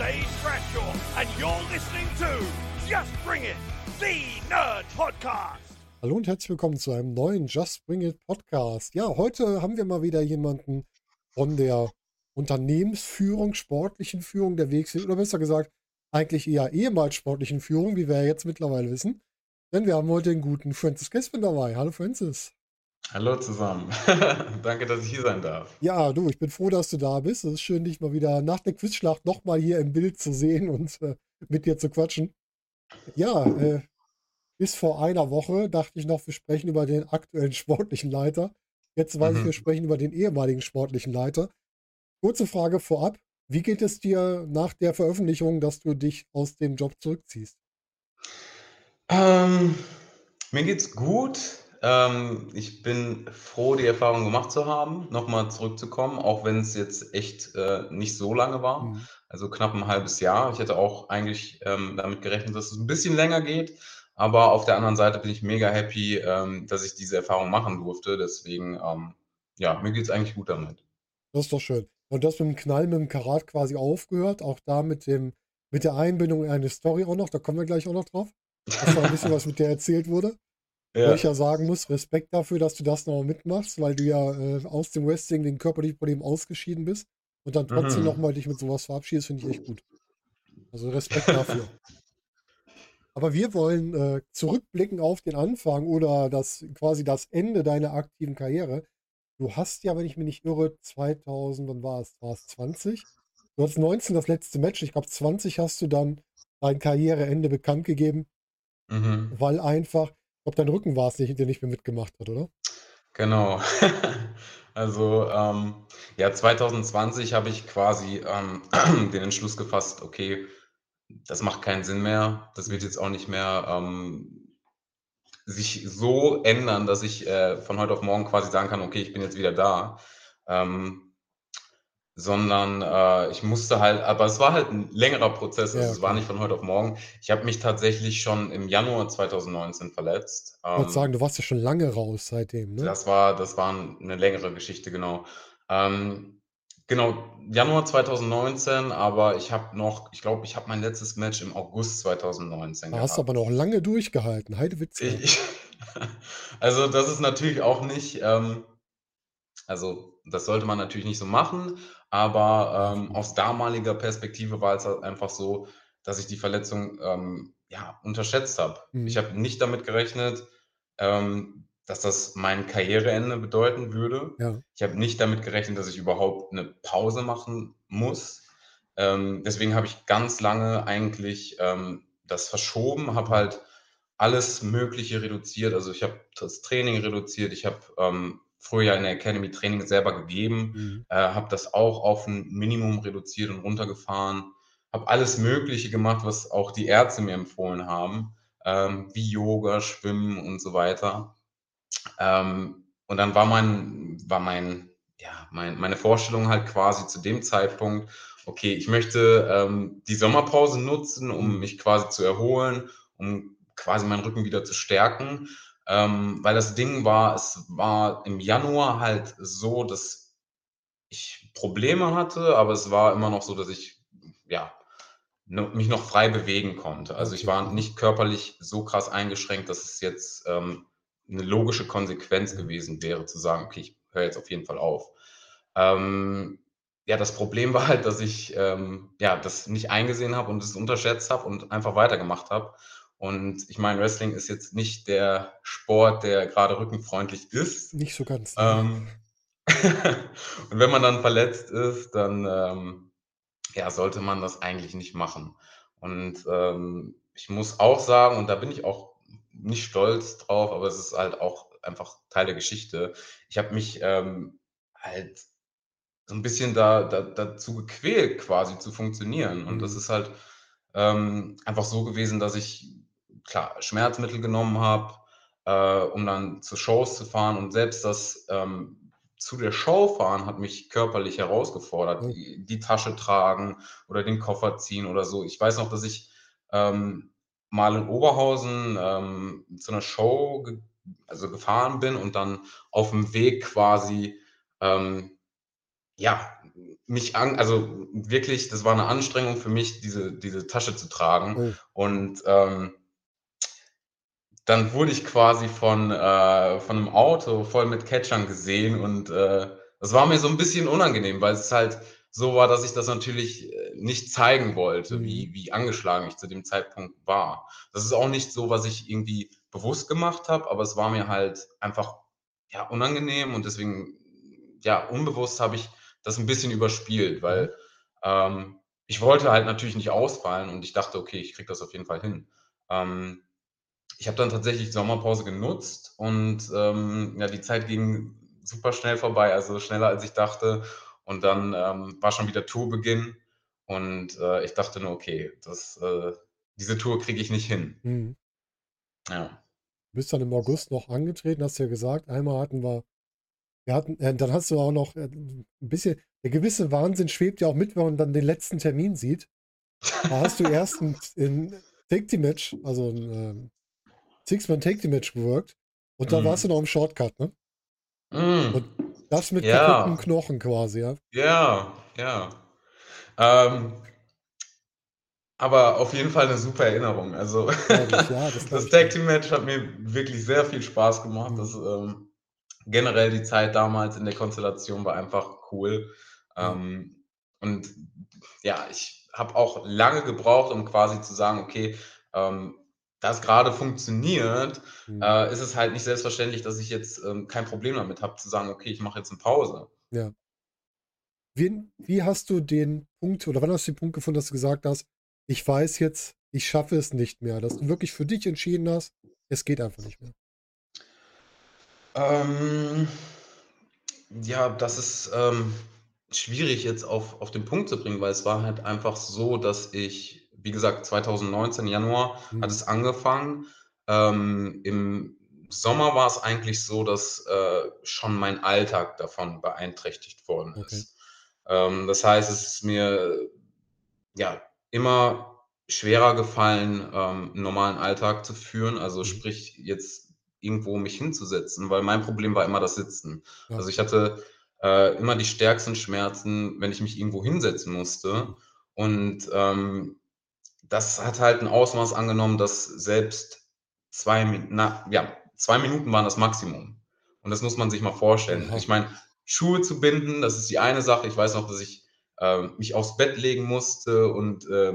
Dave Bradshaw, and you're listening to Just Bring It, the Nerd Podcast. Hallo und herzlich willkommen zu einem neuen Just Bring It Podcast. Ja, heute haben wir mal wieder jemanden von der Unternehmensführung, sportlichen Führung der Wegs, oder besser gesagt, eigentlich eher ehemals sportlichen Führung, wie wir jetzt mittlerweile wissen. Denn wir haben heute den guten Francis Gespin dabei. Hallo Francis. Hallo zusammen. Danke, dass ich hier sein darf. Ja, du, ich bin froh, dass du da bist. Es ist schön, dich mal wieder nach der Quizschlacht nochmal hier im Bild zu sehen und äh, mit dir zu quatschen. Ja, äh, bis vor einer Woche dachte ich noch, wir sprechen über den aktuellen sportlichen Leiter. Jetzt weiß ich, wir Mhm. sprechen über den ehemaligen sportlichen Leiter. Kurze Frage vorab. Wie geht es dir nach der Veröffentlichung, dass du dich aus dem Job zurückziehst? Ähm, mir geht's gut. Ähm, ich bin froh, die Erfahrung gemacht zu haben, nochmal zurückzukommen, auch wenn es jetzt echt äh, nicht so lange war. Mhm. Also knapp ein halbes Jahr. Ich hätte auch eigentlich ähm, damit gerechnet, dass es ein bisschen länger geht. Aber auf der anderen Seite bin ich mega happy, ähm, dass ich diese Erfahrung machen durfte. Deswegen, ähm, ja, mir geht's eigentlich gut damit. Das ist doch schön. Und das mit dem Knall, mit dem Karat quasi aufgehört. Auch da mit dem, mit der Einbindung in eine Story auch noch. Da kommen wir gleich auch noch drauf. Das war ein bisschen was mit der erzählt wurde. Weil ich Ja. ja sagen muss, Respekt dafür, dass du das noch mitmachst, weil du ja äh, aus dem Wrestling wegen körperlichen Problemen ausgeschieden bist und dann trotzdem Mhm. nochmal dich mit sowas verabschiedest, finde ich echt gut. Also Respekt dafür. Aber wir wollen äh, zurückblicken auf den Anfang oder das quasi das Ende deiner aktiven Karriere. Du hast ja, wenn ich mich nicht irre, 2000, wann war es? War es 20? Du hattest 19 das letzte Match. Ich glaube, 20 hast du dann dein Karriereende bekannt gegeben, Mhm. weil einfach, ich glaube, dein Rücken war es der nicht mehr mitgemacht hat, oder? Genau. Also, ähm, ja, 2020 habe ich quasi ähm, den Entschluss gefasst, okay, das macht keinen Sinn mehr. Das wird jetzt auch nicht mehr ähm, sich so ändern, dass ich äh, von heute auf morgen quasi sagen kann, okay, ich bin jetzt wieder da. Ähm, sondern äh, ich musste halt, aber es war halt ein längerer Prozess, also Ja, es war nicht von heute auf morgen. Ich habe mich tatsächlich schon im Januar 2019 verletzt. Ich wollte Ähm, sagen, du warst ja schon lange raus seitdem, ne? das war, das war eine längere Geschichte, genau. Ähm, genau, Januar 2019, aber ich habe noch, ich glaube, ich habe mein letztes Match im August 2019 Da hast du aber noch lange durchgehalten. Heidewitzka. Ich, also das ist natürlich auch nicht, ähm, also das sollte man natürlich nicht so machen, aber ähm, aus damaliger Perspektive war es halt einfach so, dass ich die Verletzung ähm, ja, unterschätzt habe. Ich Mhm. habe nicht damit gerechnet, ähm, dass das mein Karriereende bedeuten würde. Ja. Ich habe nicht damit gerechnet, dass ich überhaupt eine Pause machen muss. Ähm, deswegen habe ich ganz lange eigentlich ähm, das verschoben, habe halt alles Mögliche reduziert. Also ich habe das Training reduziert. Ich habe ähm, früher in der Academy Training selber gegeben, Mhm. äh, habe das auch auf ein Minimum reduziert und runtergefahren. Habe alles Mögliche gemacht, was auch die Ärzte mir empfohlen haben, ähm, wie Yoga, Schwimmen und so weiter. Ähm, und dann war mein, war mein, ja, mein, meine Vorstellung halt quasi zu dem Zeitpunkt, okay, ich möchte ähm, die Sommerpause nutzen, um Mhm. mich quasi zu erholen, um quasi meinen Rücken wieder zu stärken. Ähm, weil das Ding war, es war im Januar halt so, dass ich Probleme hatte, aber es war immer noch so, dass ich ja mich noch frei bewegen konnte. Also ich war nicht körperlich so krass eingeschränkt, dass es jetzt ähm, eine logische Konsequenz Mhm. gewesen wäre, zu sagen, okay, ich höre jetzt auf jeden Fall auf. Ähm, ja, das Problem war halt, dass ich ähm, ja, das nicht eingesehen habe und es unterschätzt habe und einfach weitergemacht habe. Und ich meine, Wrestling ist jetzt nicht der Sport, der gerade rückenfreundlich ist. Nicht so ganz? Ähm, und wenn man dann verletzt ist, dann ähm, ja, sollte man das eigentlich nicht machen. Und ähm, ich muss auch sagen, und da bin ich auch nicht stolz drauf, aber es ist halt auch einfach Teil der Geschichte. Ich habe mich ähm, halt so ein bisschen da, da, dazu gequält, quasi zu funktionieren. Und das Mhm. ist halt ähm, einfach so gewesen, dass ich klar Schmerzmittel genommen habe, äh, um dann zu Shows zu fahren. Und selbst das ähm, zu der Show fahren hat mich körperlich herausgefordert. Oh. Die, die Tasche tragen oder den Koffer ziehen oder so. Ich weiß noch, dass ich ähm, mal in Oberhausen ähm, zu einer Show ge also gefahren bin und dann auf dem Weg quasi ähm, ja, mich an, also wirklich, das war eine Anstrengung für mich, diese, diese Tasche zu tragen. Oh. Und ähm, dann wurde ich quasi von, äh, von einem Auto voll mit Catchern gesehen und äh, das war mir so ein bisschen unangenehm, weil es halt so war, dass ich das natürlich äh, nicht zeigen wollte, Mhm. wie, wie angeschlagen ich zu dem Zeitpunkt war. Das ist auch nicht so, was ich irgendwie bewusst gemacht habe, aber es war mir halt einfach ja, unangenehm und deswegen, ja, unbewusst habe ich das ein bisschen überspielt, weil ähm, ich wollte halt natürlich nicht ausfallen und ich dachte, okay, ich kriege das auf jeden Fall hin. Ähm, ich habe dann tatsächlich die Sommerpause genutzt und ähm, ja, die Zeit ging super schnell vorbei, also schneller als ich dachte. Und dann ähm, war schon wieder Tourbeginn und äh, ich dachte nur, okay, das, äh, diese Tour kriege ich nicht hin. Mhm. Ja. Du bist dann im August noch angetreten, hast ja gesagt, einmal hatten wir, wir hatten, äh, dann hast du auch noch äh, ein bisschen, der gewisse Wahnsinn schwebt ja auch mit, wenn man dann den letzten Termin sieht. Da hast du erst ein, ein Take-Team-Match, also ein Six-Man Take-Team-Match gewirkt und dann Mhm. warst du noch im Shortcut, ne? Mm. Und das mit Ja. kaputten Knochen quasi, ja. Ja, ja. Ähm, aber auf jeden Fall eine super Erinnerung. Also ja, das das Tag. Team Match hat mir wirklich sehr viel Spaß gemacht. Mhm. Das, ähm, generell die Zeit damals in der Konstellation war einfach cool. Ja. Ähm, und ja, ich habe auch lange gebraucht, um quasi zu sagen, okay, ähm, das gerade funktioniert, Mhm. äh, ist es halt nicht selbstverständlich, dass ich jetzt ähm, kein Problem damit habe, zu sagen, okay, ich mache jetzt eine Pause. Ja. Wie, wie hast du den Punkt oder wann hast du den Punkt gefunden, dass du gesagt hast, ich weiß jetzt, ich schaffe es nicht mehr, dass du wirklich für dich entschieden hast, es geht einfach nicht mehr. Ähm, ja, das ist ähm, schwierig jetzt auf, auf den Punkt zu bringen, weil es war halt einfach so, dass ich, wie gesagt, 2019 Januar Mhm. hat es angefangen. Ähm, Im Sommer war es eigentlich so, dass äh, schon mein Alltag davon beeinträchtigt worden Okay. ist. Ähm, das heißt, es ist mir ja immer schwerer gefallen, ähm, einen normalen Alltag zu führen. Also Mhm. sprich, jetzt irgendwo mich hinzusetzen, weil mein Problem war immer das Sitzen. Ja. Also ich hatte äh, immer die stärksten Schmerzen, wenn ich mich irgendwo hinsetzen musste. Mhm. Und ähm, das hat halt ein Ausmaß angenommen, dass selbst zwei, na, ja, zwei Minuten waren das Maximum. Und das muss man sich mal vorstellen. Oha. Ich meine, Schuhe zu binden, das ist die eine Sache. Ich weiß noch, dass ich äh, mich aufs Bett legen musste und äh,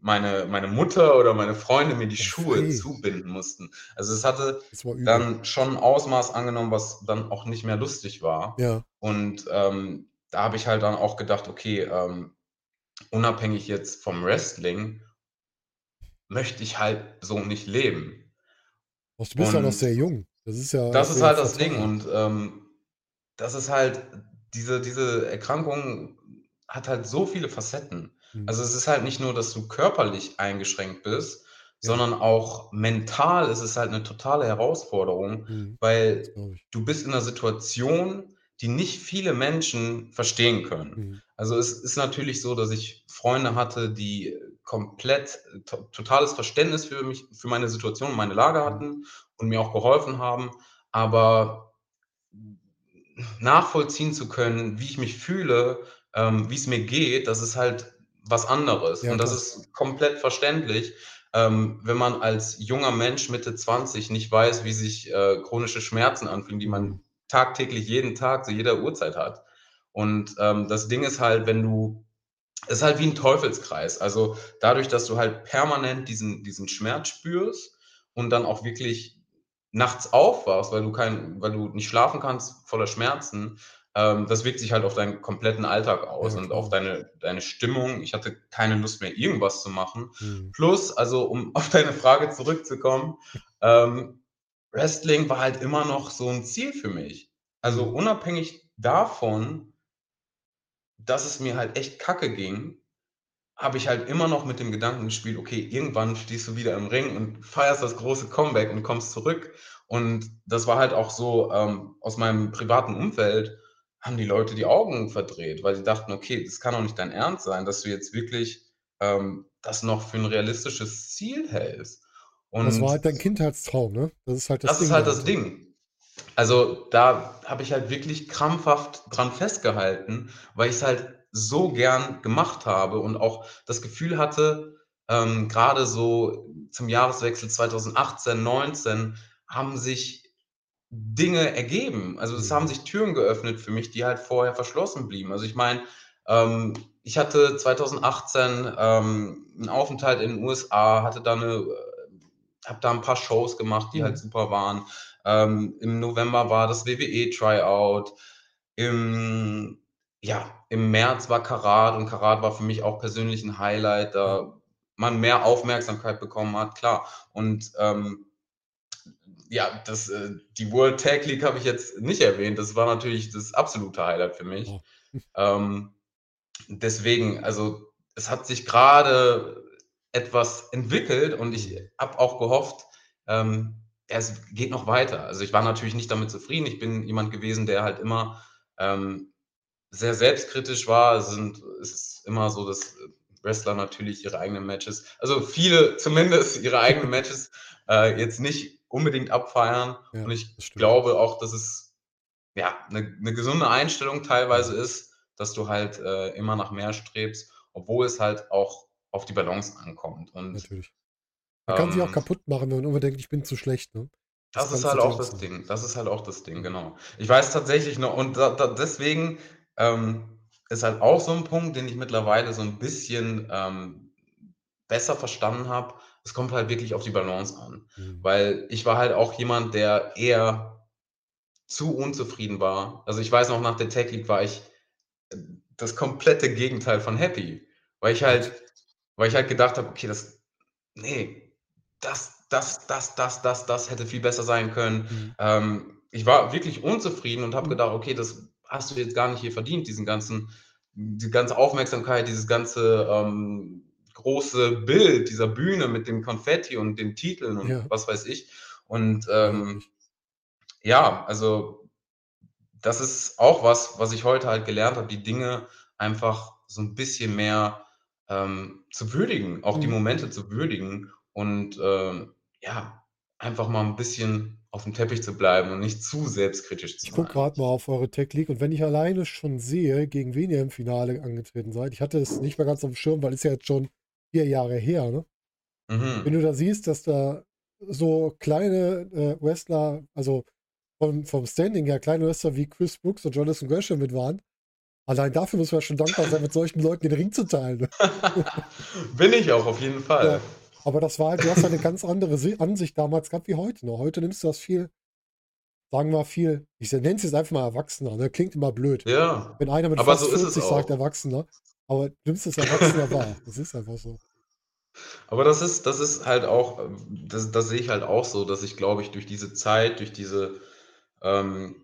meine, meine Mutter oder meine Freunde mir die Oh, Schuhe zubinden mussten. Also es hatte dann schon ein Ausmaß angenommen, was dann auch nicht mehr lustig war. Ja. Und ähm, da habe ich halt dann auch gedacht, okay, ähm, unabhängig jetzt vom Wrestling, möchte ich halt so nicht leben. Du bist ja noch sehr jung. Das ist ja das ist halt das Ding. Und ähm, das ist halt, diese, diese Erkrankung hat halt so viele Facetten. Mhm. Also es ist halt nicht nur, dass du körperlich eingeschränkt bist, Ja. sondern auch mental ist es halt eine totale Herausforderung, Mhm. Weil du bist in einer Situation, die nicht viele Menschen verstehen können. Mhm. Also es ist natürlich so, dass ich Freunde hatte, die komplett to totales Verständnis für mich, für meine Situation meine Lage Mhm. hatten und mir auch geholfen haben, aber nachvollziehen zu können, wie ich mich fühle, ähm, wie es mir geht, das ist halt was anderes. Ja, Und das ist komplett verständlich, ähm, wenn man als junger Mensch Mitte 20 nicht weiß, wie sich äh, chronische Schmerzen anfühlen, die man Mhm. tagtäglich jeden Tag zu jeder Uhrzeit hat. Und ähm, das Ding ist halt, wenn du ist halt wie ein Teufelskreis. Also dadurch, dass du halt permanent diesen, diesen Schmerz spürst und dann auch wirklich nachts aufwachst, weil du kein, weil du nicht schlafen kannst voller Schmerzen, ähm, das wirkt sich halt auf deinen kompletten Alltag aus Ja, und auf deine, deine Stimmung. Ich hatte keine Lust mehr, irgendwas zu machen. Mhm. Plus, also um auf deine Frage zurückzukommen, ähm, Wrestling war halt immer noch so ein Ziel für mich. Also unabhängig davon, dass es mir halt echt kacke ging, habe ich halt immer noch mit dem Gedanken gespielt, okay, irgendwann stehst du wieder im Ring und feierst das große Comeback und kommst zurück. Und das war halt auch so, ähm, aus meinem privaten Umfeld haben die Leute die Augen verdreht, weil sie dachten, okay, das kann doch nicht dein Ernst sein, dass du jetzt wirklich ähm, das noch für ein realistisches Ziel hältst. Das war Und halt dein Kindheitstraum, ne? Das ist halt das das ist Ding halt das. Ding. Also da habe ich halt wirklich krampfhaft dran festgehalten, weil ich es halt so gern gemacht habe und auch das Gefühl hatte, ähm, grade so zum Jahreswechsel 2018, 19 haben sich Dinge ergeben. Also, es haben Mhm. sich Türen geöffnet für mich, die halt vorher verschlossen blieben. Also, ich meine, ähm, ich hatte 2018, ähm, 'n Aufenthalt in den USA, hatte da 'ne äh, habe da 'n paar Shows gemacht, die halt Mhm. super waren. Ähm, im November war das WWE-Tryout. Im ja, im März war Karat und Karat war für mich auch persönlich 'n Highlight, da man mehr Aufmerksamkeit bekommen hat, klar. Und, ähm, ja, das äh, die World Tag League habe ich jetzt nicht erwähnt. Das war natürlich das absolute Highlight für mich. Oh. Ähm, deswegen, also, es hat sich grade etwas entwickelt und ich Mhm. habe auch gehofft, ähm, es geht noch weiter. Also, ich war natürlich nicht damit zufrieden. Ich bin jemand gewesen, der halt immer, ähm, sehr selbstkritisch war. Es sind es ist immer so, dass, Wrestler natürlich ihre eigenen Matches also, viele zumindest ihre eigenen Matches, äh, jetzt nicht unbedingt abfeiern. Ja, Und ich glaube auch, dass es, ja, 'ne 'ne gesunde Einstellung teilweise ist, dass du halt, äh, immer nach mehr strebst, obwohl es halt auch auf die Balance ankommt. Und, Natürlich. Man kann sich auch ähm kaputt machen, wenn man immer denkt: „Ich bin zu schlecht“, ne? Das Das ist halt auch das sein. Ding. Das ist halt auch das Ding, genau. Ich weiß tatsächlich noch und da da deswegen, ähm, ist halt auch so 'n Punkt, den ich mittlerweile so 'n bisschen, ähm, besser verstanden habe. Es kommt halt wirklich auf die Balance an, Mhm. weil ich war halt auch jemand, der eher zu unzufrieden war. Also, ich weiß noch, nach der Tag League war ich, äh, das komplette Gegenteil von happy, weil ich halt weil ich halt gedacht habe: „Okay, das ne, das das das das das das hätte viel besser sein können.“ Mhm. Ähm, ich war wirklich unzufrieden und habe Mhm. gedacht: „Okay, das hast du jetzt gar nicht hier verdient, diesen ganzen die ganze Aufmerksamkeit, dieses ganze, ähm, große Bild dieser Bühne mit dem Konfetti und den Titeln und Ja. was weiß ich.“ Und, ähm, ja, also, das ist auch was, was ich heute halt gelernt habe, die Dinge einfach so 'n bisschen mehr, ähm, zu würdigen, auch die Mhm. Momente zu würdigen und, ähm, ja, einfach mal 'n bisschen aufm Teppich zu bleiben und nicht zu selbstkritisch zu Ich gucke sein. grad mal auf eure Tag League und wenn ich alleine schon sehe, gegen wen ihr im Finale angetreten seid ich hatte es nicht mehr ganz aufm Schirm, weil ist ja jetzt schon 4 Jahre her, ne? Wenn Mhm. du da siehst, dass da so kleine, äh, Wrestler, also, vom vom Standing her kleine Wrestler wie Chris Brooks und Jonathan Gresham mit waren. Allein dafür muss man schon dankbar sein, mit solchen Leuten den Ring zu teilen, ne? Bin ich auch auf jeden Fall. Ja, aber das war halt du hast halt 'ne ganz andere Si Ansicht damals gehabt wie heute, ne? Heute nimmst du das viel sagen wir viel ich nenne es jetzt einfach mal erwachsener, ne? Klingt immer blöd, Ja, wenn einer mit aber fast so ist es 40 sagt erwachsener, aber du nimmst es erwachsener wahr. Das ist einfach so. Aber das ist das ist halt auch das das sehe ich halt auch so, dass ich, glaube ich, durch diese Zeit, durch diese, ähm,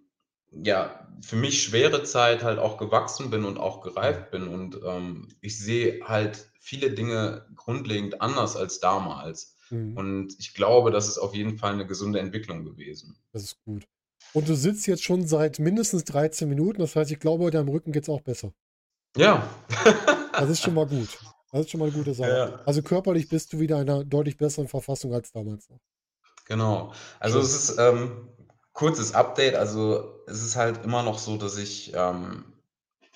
ja, für mich schwere Zeit halt auch gewachsen bin und auch Mhm. gereift bin und, ähm, ich sehe halt viele Dinge grundlegend anders als damals. Mhm. Und ich glaube, das ist auf jeden Fall 'ne gesunde Entwicklung gewesen. Das ist gut. Und du sitzt jetzt schon seit mindestens 13 Minuten, das heißt, ich glaube, deinem Rücken geht's auch besser. Ja. Das ist schon mal gut. Das ist schon mal 'ne gute Sache. Ja. Also, körperlich bist du wieder in 'ner deutlich besseren Verfassung als damals noch. Genau. Also, es ist, ähm kurzes Update, also, es ist halt immer noch so, dass ich, ähm,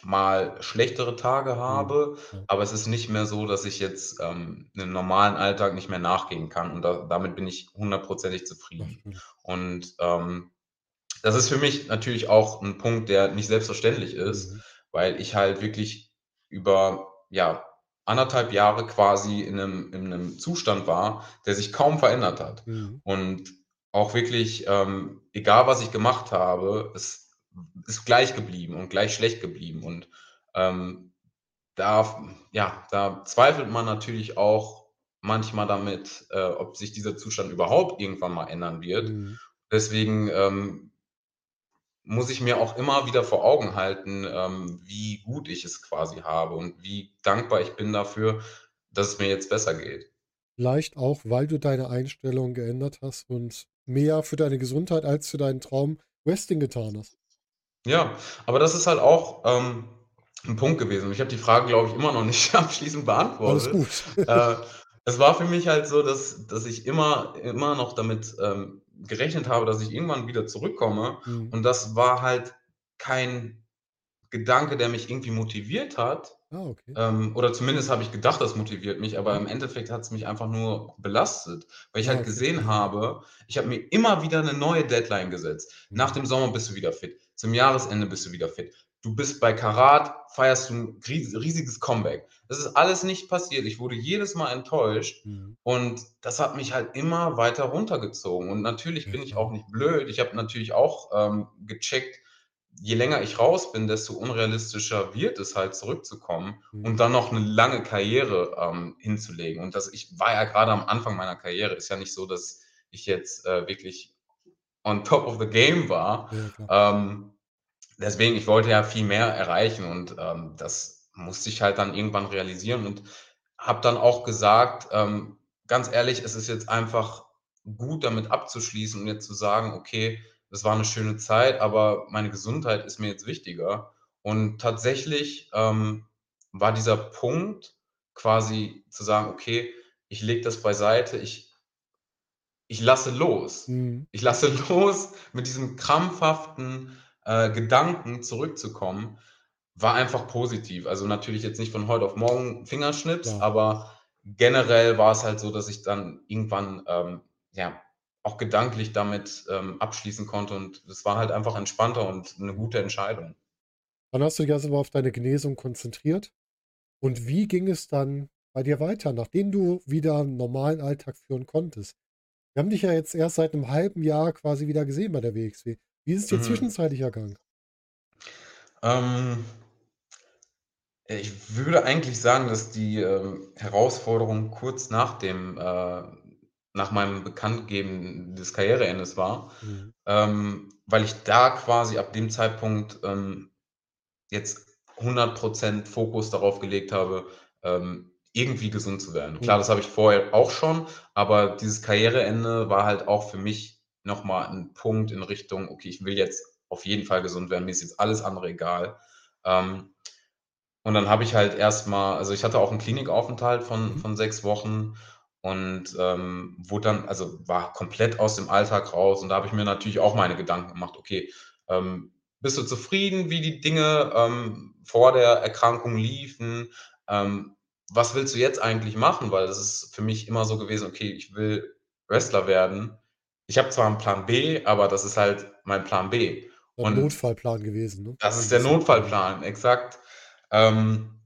mal schlechtere Tage Mhm. habe, Ja. aber es ist nicht mehr so, dass ich jetzt, ähm, 'nem normalen Alltag nicht mehr nachgehen kann und da damit bin ich hundertprozentig zufrieden. schön. Und, ähm, das ist für mich natürlich auch 'n Punkt, der nicht selbstverständlich ist, Mhm. weil ich halt wirklich über, ja, 1 1/2 Jahre quasi in 'nem in 'nem Zustand war, der sich kaum verändert hat. Mhm. Und auch wirklich, ähm, egal was ich gemacht habe, es ist gleich geblieben und gleich schlecht geblieben. Und, ähm, da ja, da zweifelt man natürlich auch manchmal damit, äh, ob sich dieser Zustand überhaupt irgendwann mal ändern wird. Mhm. Deswegen, ähm muss ich mir auch immer wieder vor Augen halten, ähm, wie gut ich es quasi habe und wie dankbar ich bin dafür, dass es mir jetzt besser geht. Vielleicht auch, weil du deine Einstellung geändert hast und mehr für deine Gesundheit als für deinen Traum Wrestling getan hast. Ja, aber das ist halt auch, ähm, 'n Punkt gewesen. Ich habe die Frage, glaube ich, immer noch nicht abschließend Alles beantwortet. gut. Äh, es war für mich halt so, dass dass ich immer immer noch damit, ähm, gerechnet habe, dass ich irgendwann wieder zurückkomme Mhm. und das war halt kein Gedanke, der mich irgendwie motiviert hat. Ah, okay. Ähm, oder zumindest habe ich gedacht, das motiviert mich, aber im Endeffekt hat es mich einfach nur belastet, weil ich Ah, halt okay. gesehen habe, ich habe mir immer wieder eine neue Deadline gesetzt. Nach Mhm. dem Sommer bist du wieder fit, zum Jahresende bist du wieder fit. Du bist bei Karat, feierst du 'n ries riesiges Comeback. Das ist alles nicht passiert. Ich wurde jedes Mal enttäuscht Mhm. und das hat mich halt immer weiter runtergezogen. Und natürlich Ja, bin ich klar. auch nicht blöd. Ich habe natürlich auch, ähm, gecheckt, je länger ich raus bin, desto unrealistischer wird es halt zurückzukommen Mhm. und dann noch 'ne lange Karriere, ähm, hinzulegen. Und das ich war ja grade am Anfang meiner Karriere. Ist ja nicht so, dass ich jetzt, äh, wirklich on top of the game war. Ja. Ähm, deswegen, ich wollte ja viel mehr erreichen und, ähm, das musste ich halt dann irgendwann realisieren und habe dann auch gesagt, ähm: „Ganz ehrlich, es ist jetzt einfach gut, damit abzuschließen und jetzt zu sagen: ‚Okay, das war 'ne schöne Zeit, aber meine Gesundheit ist mir jetzt wichtiger.'“ Und tatsächlich, ähm, war dieser Punkt quasi zu sagen: „Okay, ich lege das beiseite, ich ich lasse los. Mhm. Ich lasse los, mit diesem krampfhaften, äh, Gedanken zurückzukommen“, war einfach positiv. Also, natürlich jetzt nicht von heute auf morgen Fingerschnips, Klar. aber generell war es halt so, dass ich dann irgendwann, ähm, ja, auch gedanklich damit, ähm, abschließen konnte und es war halt einfach entspannter und 'ne gute Entscheidung. Dann hast du dich also auf deine Genesung konzentriert. Und wie ging es dann bei dir weiter, nachdem du wieder 'n normalen Alltag führen konntest? Wir haben dich ja jetzt erst seit 'nem halben Jahr quasi wieder gesehen bei der WXW. Wie ist es dir Mhm. zwischenzeitlich ergangen? Ähm ich würde eigentlich sagen, dass die, ähm, Herausforderung kurz nach dem äh, nach meinem Bekanntgeben des Karriereendes war, Mhm. ähm, weil ich da quasi ab dem Zeitpunkt, ähm, jetzt 100 % Fokus darauf gelegt habe, ähm, irgendwie gesund zu werden. Klar, Mhm. das habe ich vorher auch schon, aber dieses Karriereende war halt auch für mich noch mal 'n Punkt in Richtung: „Okay, ich will jetzt auf jeden Fall gesund werden. Mir ist jetzt alles andere egal.“ Ähm, und dann habe ich halt erst mal also, ich hatte auch 'n Klinikaufenthalt von Mhm. von 6 Wochen und, ähm, wurde dann also, war komplett aus dem Alltag raus und da habe ich mir natürlich auch meine Gedanken gemacht: „Okay, ähm, bist du zufrieden, wie die Dinge, ähm, vor der Erkrankung liefen? Ähm, was willst du jetzt eigentlich machen?“ Weil das ist für mich immer so gewesen: „Okay, ich will Wrestler werden.“ Ich habe zwar 'n Plan B, aber das ist halt mein Plan B. Und Notfallplan gewesen, ne? das ist der. Notfallplan, exakt. Ähm,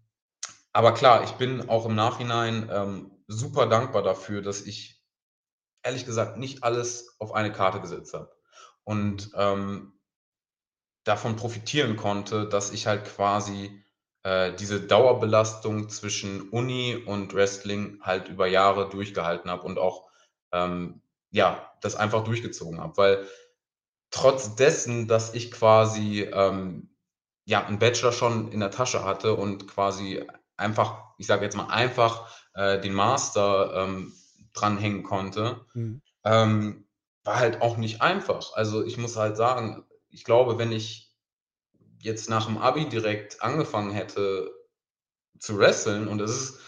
aber klar, ich bin auch im Nachhinein, ähm, super dankbar dafür, dass ich ehrlich gesagt nicht alles auf eine Karte gesetzt habe und, ähm davon profitieren konnte, dass ich halt quasi, äh, diese Dauerbelastung zwischen Uni und Wrestling halt über Jahre durchgehalten habe und auch, ähm, ja, das einfach durchgezogen habe. Weil trotz dessen, dass ich quasi, ähm, ja, 'n Bachelor schon in der Tasche hatte und quasi einfach ich sage jetzt mal einfach, äh, den Master, ähm, dranhängen konnte, Mhm. ähm, war halt auch nicht einfach. Also, ich muss halt sagen, ich glaube, wenn ich jetzt nach'm Abi direkt angefangen hätte zu wresteln und es ist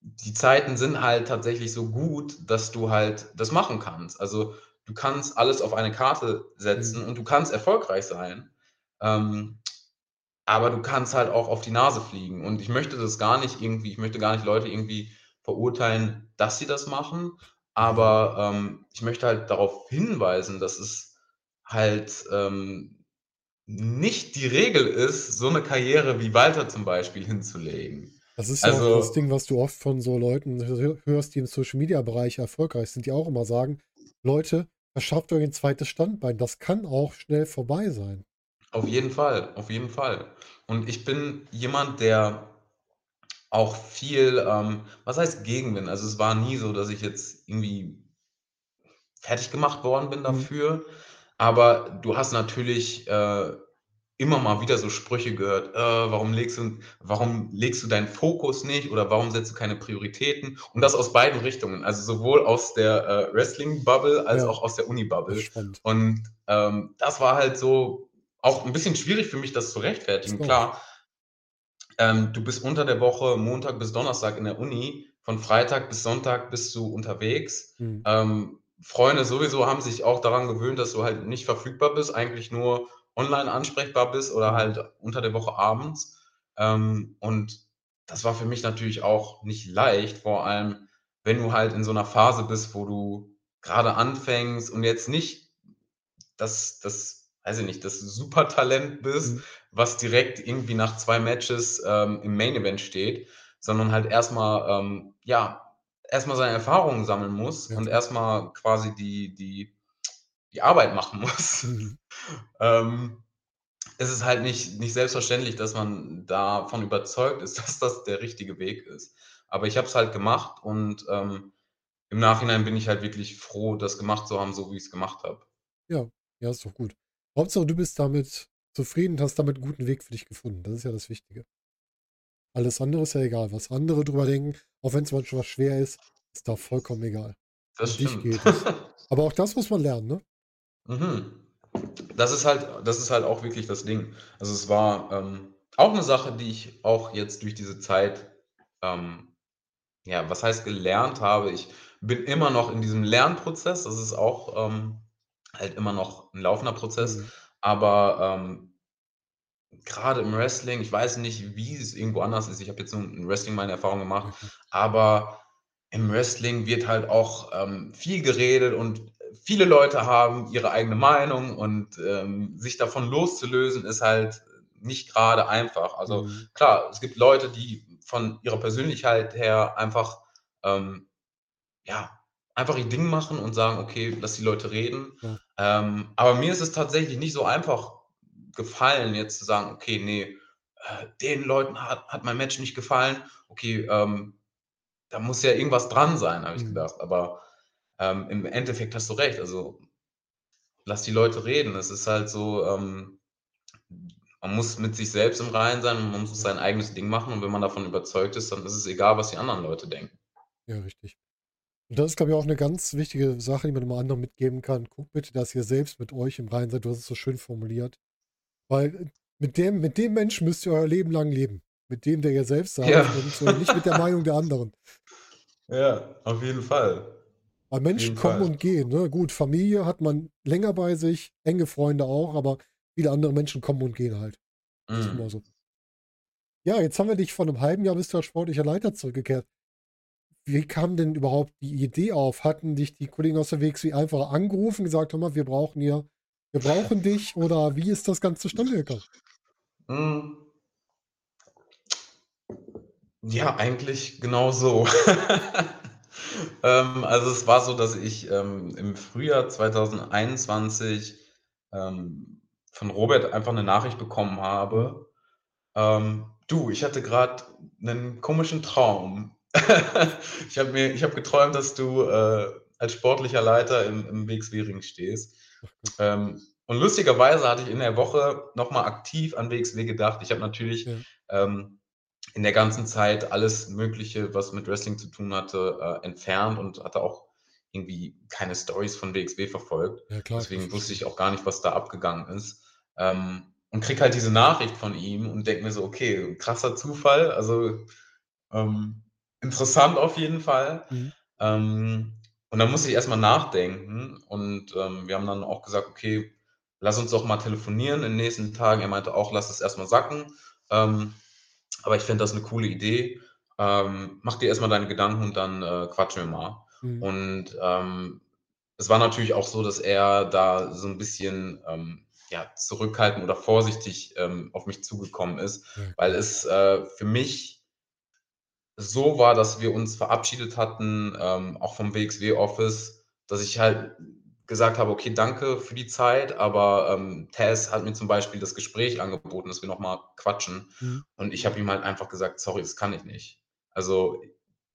die Zeiten sind halt tatsächlich so gut, dass du halt das machen kannst. Also, du kannst alles auf eine Karte Mhm. setzen und du kannst erfolgreich sein, ähm, aber du kannst halt auch auf die Nase fliegen. Und ich möchte das gar nicht irgendwie ich möchte gar nicht Leute irgendwie verurteilen, dass sie das machen, aber, ähm, ich möchte halt darauf hinweisen, dass es halt, ähm, nicht die Regel ist, so 'ne Karriere wie Walter zum Beispiel hinzulegen. Das ist ja auch das Also Ding, was du oft von so Leuten hö hö hörst, die im Social-Media-Bereich erfolgreich sind, die auch immer sagen: „Leute, verschafft euch 'n 2. Standbein. Das kann auch schnell vorbei sein.“ Auf jeden Fall, auf jeden Fall. Und ich bin jemand, der auch viel, ähm was heißt Gegenwind? Also, es war nie so, dass ich jetzt irgendwie fertiggemacht worden bin Mhm. dafür, aber du hast natürlich, äh, immer mal wieder so Sprüche gehört: „Äh, warum legst du warum legst du deinen Fokus nicht oder warum setzt du keine Prioritäten?“ Und das aus beiden Richtungen, also, sowohl aus der, äh, Wrestling-Bubble als Ja. auch aus der Uni-Bubble. Und, ähm, das war halt so auch 'n bisschen schwierig für mich, das zu rechtfertigen. Klar ähm, du bist unter der Woche Montag bis Donnerstag in der Uni, von Freitag bis Sonntag bist du unterwegs. Mhm. Ähm, Freunde sowieso haben sich auch daran gewöhnt, dass du halt nicht verfügbar bist, eigentlich nur online ansprechbar bist oder Mhm. halt unter der Woche abends. Ähm, und das war für mich natürlich auch nicht leicht, vor allem, wenn du halt in so 'ner Phase bist, wo du grade anfängst und jetzt nicht das das weiß ich nicht, das Supertalent bist, Mhm. was direkt irgendwie nach 2 Matches, ähm, im Main Event steht, sondern halt erst mal, ähm, ja, erst mal seine Erfahrungen sammeln muss Ja, und klar. erst mal quasi die die die Arbeit machen muss. Mhm. Ähm, es ist halt nicht nicht selbstverständlich, dass man davon überzeugt ist, dass das der richtige Weg ist. Aber ich habe es halt gemacht und, ähm, im Nachhinein bin ich halt wirklich froh, das gemacht zu haben, so wie ich's gemacht habe. Ja, ja, ist doch gut. Hauptsache, du bist damit zufrieden und hast damit 'n guten Weg für dich gefunden. Das ist ja das Wichtige. Alles andere ist ja egal. Was andere drüber denken, auch wenn's manchmal schwer ist, ist da vollkommen egal. Das Um dich geht es. Aber auch das muss man lernen, ne? Mhm. Das ist halt das ist halt auch wirklich das Ding. Also, es war, ähm, auch 'ne Sache, die ich auch jetzt durch diese Zeit, ähm, ja, was heißt gelernt habe. Ich bin immer noch in diesem Lernprozess. Das ist auch, ähm, halt immer noch 'n laufender Prozess. Mhm. Aber, ähm grade im Wrestling, ich weiß nicht, wie es irgendwo anders ist. Ich habe jetzt nur im Wrestling meine Erfahrungen Ja, gemacht, klar. aber im Wrestling wird halt auch, ähm, viel geredet und viele Leute haben ihre eigene Meinung und, ähm, sich davon loszulösen, ist halt nicht grade einfach. Also, Mhm. klar, es gibt Leute, die von ihrer Persönlichkeit her einfach, ähm, ja, einfach ihr Ding machen und sagen: „Okay, lass die Leute reden.“ Ja. Ähm, aber mir ist es tatsächlich nicht so einfach gefallen, jetzt zu sagen: „Okay, ne, äh, den Leuten hat hat mein Match nicht gefallen. Okay, ähm, da muss ja irgendwas dran sein“, habe ich Mhm. gedacht. Aber, ähm, im Endeffekt hast du recht. Also, lass die Leute reden. Es ist halt so, ähm, man muss mit sich selbst im Reinen sein und man muss sein eigenes Ding machen. Und wenn man davon überzeugt ist, dann ist es egal, was die anderen Leute denken. Ja, richtig. Und das ist, glaube ich, auch 'ne ganz wichtige Sache, die man immer anderen mitgeben kann. Guckt bitte, dass ihr selbst mit euch im Reinen seid. Du hast es so schön formuliert. Weil, äh, mit dem mit dem Menschen müsst ihr euer Leben lang leben. Mit dem, der ihr selbst seid Ja. und, äh, nicht mit der Meinung der anderen. Ja, auf jeden Fall. Weil Menschen kommen Fall. und gehen, ne? Gut, Familie hat man länger bei sich, enge Freunde auch, aber viele andere Menschen kommen und gehen halt. Das ist immer Mhm. so. Ja, jetzt haben wir dich vor 'nem halben Jahr bist du als sportlicher Leiter zurückgekehrt. Wie kam denn überhaupt die Idee auf? Hatten dich die Kollegen aus der WXW einfach angerufen, gesagt: „Hör mal, wir brauchen hier wir brauchen dich“, oder wie ist das Ganze zustande gekommen? Hm. Ja, eigentlich genau so. Ähm, also, es war so, dass ich, ähm, im Frühjahr 2021, ähm, von Robert einfach 'ne Nachricht bekommen habe, ähm: „Du, ich hatte grad 'nen komischen Traum. Ich habe mir ich habe geträumt, dass du, äh, als sportlicher Leiter im im WXW-Ring stehst.“ Ach Gott. Ähm, und lustigerweise hatte ich in der Woche noch mal aktiv an WXW gedacht. Ich habe natürlich, Ja. ähm, in der ganzen Zeit alles Mögliche, was mit Wrestling zu tun hatte, äh, entfernt und hatte auch irgendwie keine Storys von WXW verfolgt. Ja klar, Deswegen wusste ich auch gar nicht, was da abgegangen ist. Ähm, und kriege halt diese Nachricht von ihm und denke mir so: „Okay, krasser Zufall.“ Also, ähm, interessant auf jeden Fall. Mhm. Ähm, und dann musste ich erst mal nachdenken und, ähm, wir haben dann auch gesagt: „Okay, lass uns doch mal telefonieren in den nächsten Tagen.“ Er meinte auch: „Lass es erst mal sacken. Ähm, aber ich fände das 'ne coole Idee. Ähm, mach dir erst mal deine Gedanken und dann, äh, quatschen wir mal.“ Mhm. Und, ähm, es war natürlich auch so, dass er da so 'n bisschen, ähm, ja, zurückhaltend oder vorsichtig, auf mich zugekommen ist, Ja, weil es, äh, für mich so war, dass wir uns verabschiedet hatten, ähm, auch vom WXW-Office, dass ich halt gesagt habe: „Okay, danke für die Zeit“, aber, ähm, Taz hat mir zum Beispiel das Gespräch angeboten, dass wir noch mal quatschen. Mhm. Und ich habe ihm halt einfach gesagt: „Sorry, das kann ich nicht. Also,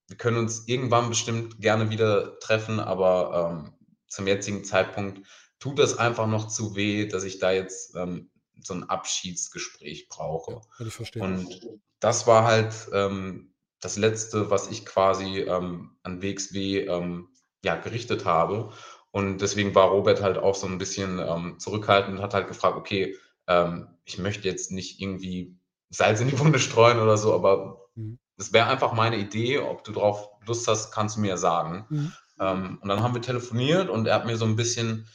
wir können uns irgendwann bestimmt gerne wieder treffen, aber, ähm, zum jetzigen Zeitpunkt tut das einfach noch zu weh, dass ich da jetzt, ähm, so 'n Abschiedsgespräch Ja, brauche.“ kann ich verstehen. Und das war halt, ähm, das Letzte, was ich quasi, ähm, an WXW, ähm, ja, gerichtet habe. Und deswegen war Robert halt auch so 'n bisschen, ähm, zurückhaltend und hat halt gefragt: „Okay, ähm, ich möchte jetzt nicht irgendwie Salz in die Wunde streuen oder so, aber Mhm. es wäre einfach meine Idee. Ob du drauf Lust hast, kannst du mir ja sagen.“ Mhm. Ähm, und dann haben wir telefoniert und er hat mir so 'n bisschen,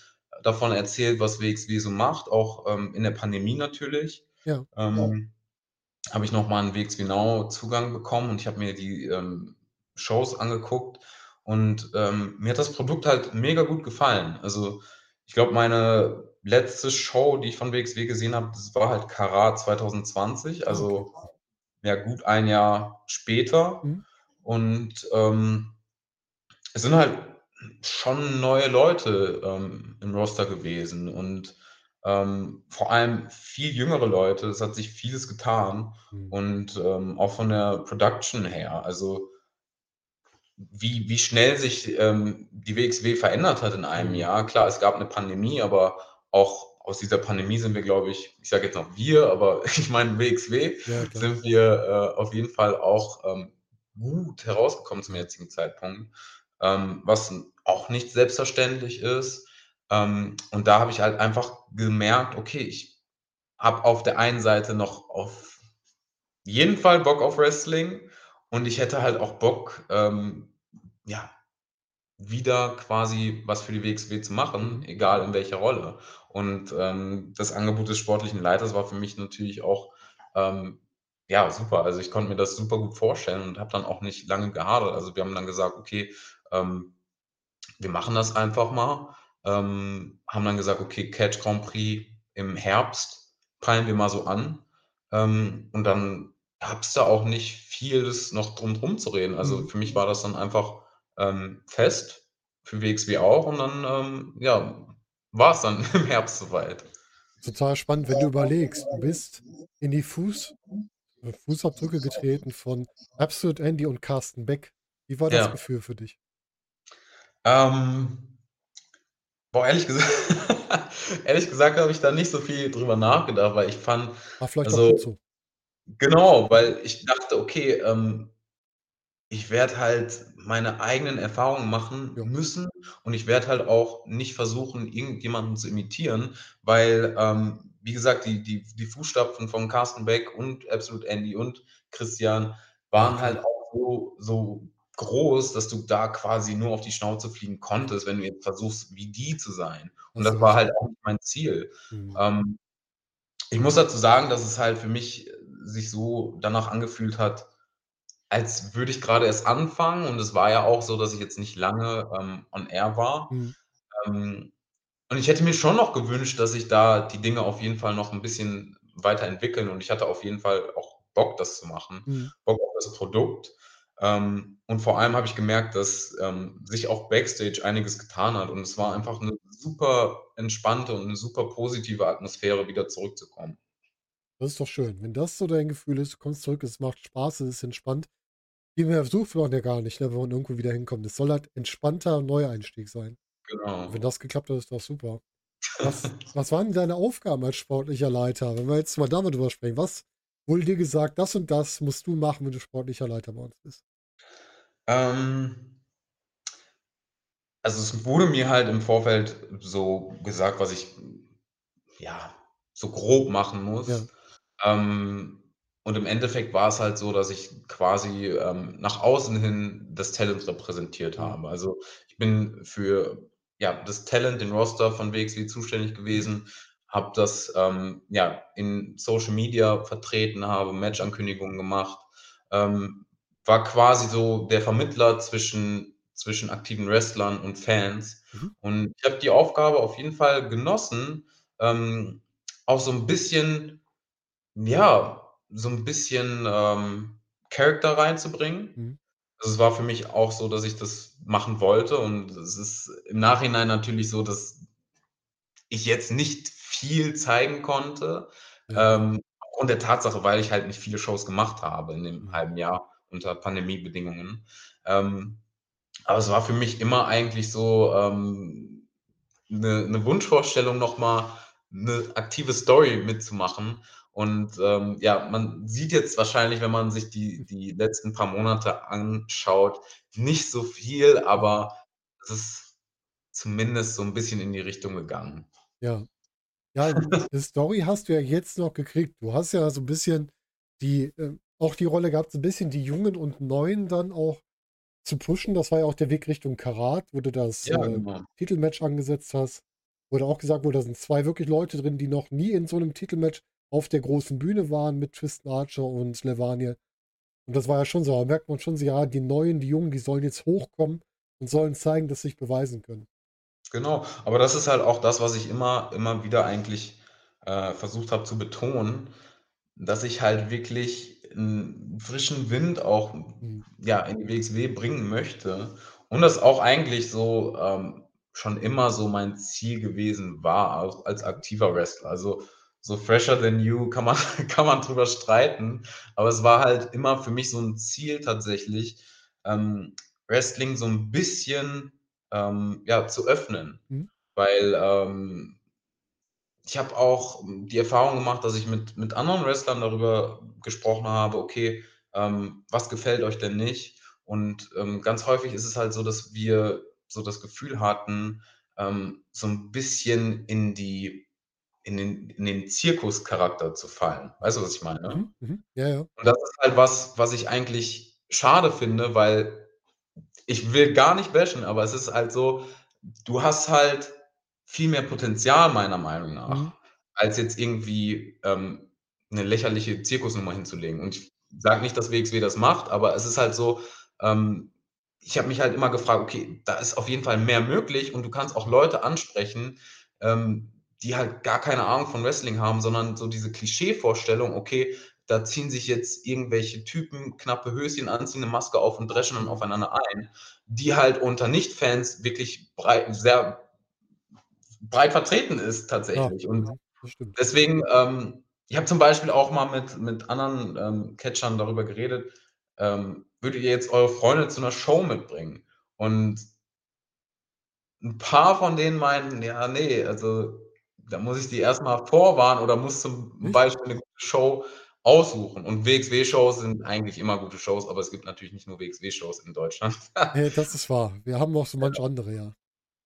davon erzählt, was WXW so macht, auch ähm, in der Pandemie natürlich. Ja. Ähm, habe ich nochmal einen WXW Now Zugang bekommen und ich habe mir die ähm, Shows angeguckt und ähm, mir hat das Produkt halt mega gut gefallen. Also ich glaube, meine letzte Show, die ich von WXW gesehen habe, das war halt Karat 2020, Ah, also ja gut ein Jahr später. Mhm. Und ähm, es sind halt schon neue Leute ähm, im Roster gewesen und ähm, vor allem viel jüngere Leute. Es hat sich vieles getan Mhm. und ähm, auch von der Production her. Also wie, wie schnell sich ähm, die WXW verändert hat in einem Mhm. Jahr. Klar, es gab eine Pandemie, aber auch aus dieser Pandemie sind wir, glaube ich, ich sage jetzt noch wir, aber ich meine WXW, Ja, sind wir äh, auf jeden Fall auch ähm, gut herausgekommen zum jetzigen Zeitpunkt, ähm, was auch nicht selbstverständlich ist. Ähm, und da habe ich halt einfach gemerkt, okay, ich habe auf der einen Seite noch auf jeden Fall Bock auf Wrestling und ich hätte halt auch Bock, ähm, ja, wieder quasi was für die WXW zu machen, Mhm. egal in welcher Rolle. Und ähm, das Angebot des sportlichen Leiters war für mich natürlich auch ähm, ja super. Also ich konnte mir das super gut vorstellen und habe dann auch nicht lange gehadert. Also wir haben dann gesagt, okay, ähm, wir machen das einfach mal. Ähm, haben dann gesagt, okay, Catch Grand Prix im Herbst peilen wir mal so an. Ähm, und dann gab es da auch nicht vieles noch drum drum zu reden. Also Mhm. für mich war das dann einfach ähm, fest, für WXW auch. Und dann, ähm, ja, war es dann im Herbst soweit. Total spannend, wenn du überlegst, du bist in die Fuß, äh, Fußabdrücke getreten von Absolute Andy und Carsten Beck. Wie war das Ja. Gefühl für dich? Ähm, boah, ehrlich gesagt, ehrlich gesagt habe ich da nicht so viel drüber nachgedacht, weil ich fand, War vielleicht auch also gut so. genau, weil ich dachte, okay, ähm, ich werde halt meine eigenen Erfahrungen machen Ja. müssen und ich werde halt auch nicht versuchen, irgendjemanden zu imitieren, weil, ähm, wie gesagt, die, die, die Fußstapfen von Carsten Beck und Absolute Andy und Christian waren halt auch so, so groß, dass du da quasi nur auf die Schnauze fliegen konntest, wenn du jetzt versuchst, wie die zu sein. Und das war halt auch nicht mein Ziel. Mhm. Ähm, ich muss dazu sagen, dass es halt für mich sich so danach angefühlt hat, als würde ich gerade erst anfangen. Und es war ja auch so, dass ich jetzt nicht lange ähm, on air war. Mhm. Ähm, und ich hätte mir schon noch gewünscht, dass sich da die Dinge auf jeden Fall noch ein bisschen weiterentwickeln. Und ich hatte auf jeden Fall auch Bock, das zu machen. Mhm. Bock auf das Produkt. Ähm, und vor allem habe ich gemerkt, dass ähm, sich auch Backstage einiges getan hat. Und es war einfach eine super entspannte und eine super positive Atmosphäre, wieder zurückzukommen. Das ist doch schön. Wenn das so dein Gefühl ist, du kommst zurück, es macht Spaß, es ist entspannt. Viel mehr sucht man ja gar nicht, ne, wenn man irgendwo wieder hinkommt. Es soll halt entspannter Neueinstieg sein. Und wenn Genau. das geklappt hat, ist das super. Was, was waren deine Aufgaben als sportlicher Leiter? Wenn wir jetzt mal da mal drüber sprechen, was wurde dir gesagt, das und das musst du machen, wenn du sportlicher Leiter bei uns bist? Ähm, also es wurde mir halt im Vorfeld so gesagt, was ich ja so grob machen Ja. muss. Ähm, und im Endeffekt war es halt so, dass ich quasi ähm, nach außen hin das Talent repräsentiert habe. Also ich bin für ja, das Talent, den Roster von WXW zuständig gewesen, habe das ähm, ja, in Social Media vertreten, habe Matchankündigungen gemacht, ähm, war quasi so der Vermittler zwischen, zwischen aktiven Wrestlern und Fans. Mhm. Und ich habe die Aufgabe auf jeden Fall genossen, ähm, auch so ein bisschen, ja, so ein bisschen ähm, Charakter reinzubringen. Mhm. Also es war für mich auch so, dass ich das machen wollte und es ist im Nachhinein natürlich so, dass ich jetzt nicht viel zeigen konnte, Ja, klar. ähm, aufgrund der Tatsache, weil ich halt nicht viele Shows gemacht habe in dem Mhm. halben Jahr unter Pandemiebedingungen. Ähm, aber es war für mich immer eigentlich so ähm, 'ne 'ne Wunschvorstellung, noch mal 'ne aktive Story mitzumachen. Und ähm, ja, man sieht jetzt wahrscheinlich, wenn man sich die, die letzten paar Monate anschaut, nicht so viel, Mhm. aber es ist zumindest so ein bisschen in die Richtung gegangen. Ja. Ja, 'ne Story hast du ja jetzt noch gekriegt. Du hast ja so 'n bisschen die ähm, auch die Rolle gehabt, so 'n bisschen die Jungen und Neuen dann auch zu pushen. Das war ja auch der Weg Richtung Karat, wo du das, Ja, äh. Titelmatch angesetzt hast. Wurde auch gesagt wurde, da sind zwei wirklich Leute drin, die noch nie in so einem Titelmatch auf der großen Bühne waren mit Tristan Archer und Slevania. Und das war ja schon so, da merkt man schon so, ja, die Neuen, die Jungen, die sollen jetzt hochkommen und sollen zeigen, dass sie sich beweisen können. Genau, aber das ist halt auch das, was ich immer immer wieder eigentlich, äh, versucht habe zu betonen, dass ich halt wirklich 'n frischen Wind auch, Mhm. ja, in die WXW bringen möchte und das auch eigentlich so, ähm, schon immer so mein Ziel gewesen war, auch als aktiver Wrestler. Also, so fresher than you kann man kann man drüber streiten, aber es war halt immer für mich so 'n Ziel tatsächlich, ähm, Wrestling so 'n bisschen, ähm, ja, zu öffnen, Mhm. weil, ähm ich habe auch die Erfahrung gemacht, dass ich mit mit anderen Wrestlern darüber gesprochen habe: „Okay, ähm, was gefällt euch denn nicht?“ Und, ähm, ganz häufig ist es halt so, dass wir so das Gefühl hatten, ähm, so 'n bisschen in die in den in den Zirkuscharakter zu fallen. Weißt du, was ich meine? Mhm, mhm. Ja, ja. Und das ist halt was, was ich eigentlich schade finde, weil ich will gar nicht bashen, aber es ist halt so, du hast halt viel mehr Potenzial meiner Meinung Mhm. nach, als jetzt irgendwie, ähm, 'ne lächerliche Zirkusnummer hinzulegen. Und ich sage nicht, dass WXW das macht, aber es ist halt so, ähm, ich habe mich halt immer gefragt: „Okay, da ist auf jeden Fall mehr möglich und du kannst auch Leute ansprechen, ähm, die halt gar keine Ahnung von Wrestling haben, sondern so diese Klischeevorstellung, okay, da ziehen sich jetzt irgendwelche Typen knappe Höschen an, ziehen 'ne Maske auf und dreschen dann Mhm. aufeinander ein“, die halt unter Nicht-Fans wirklich brei sehr breit vertreten ist Ja, tatsächlich. Und das stimmt. deswegen, ähm ich habe zum Beispiel auch mal mit mit anderen, ähm, Catchern darüber geredet, ähm: „Würdet ihr jetzt eure Freunde zu 'ner Show mitbringen?“ Und 'n paar von denen meinten: „Ja, ne, also, da muss ich die erst mal vorwarnen oder muss zum? Beispiel 'ne gute Show aussuchen.“ Und WXW-Shows sind eigentlich immer gute Shows, aber es gibt natürlich nicht nur WXW-Shows in Deutschland. Äh, das ist wahr. Wir haben auch so manch Genau. andere, ja.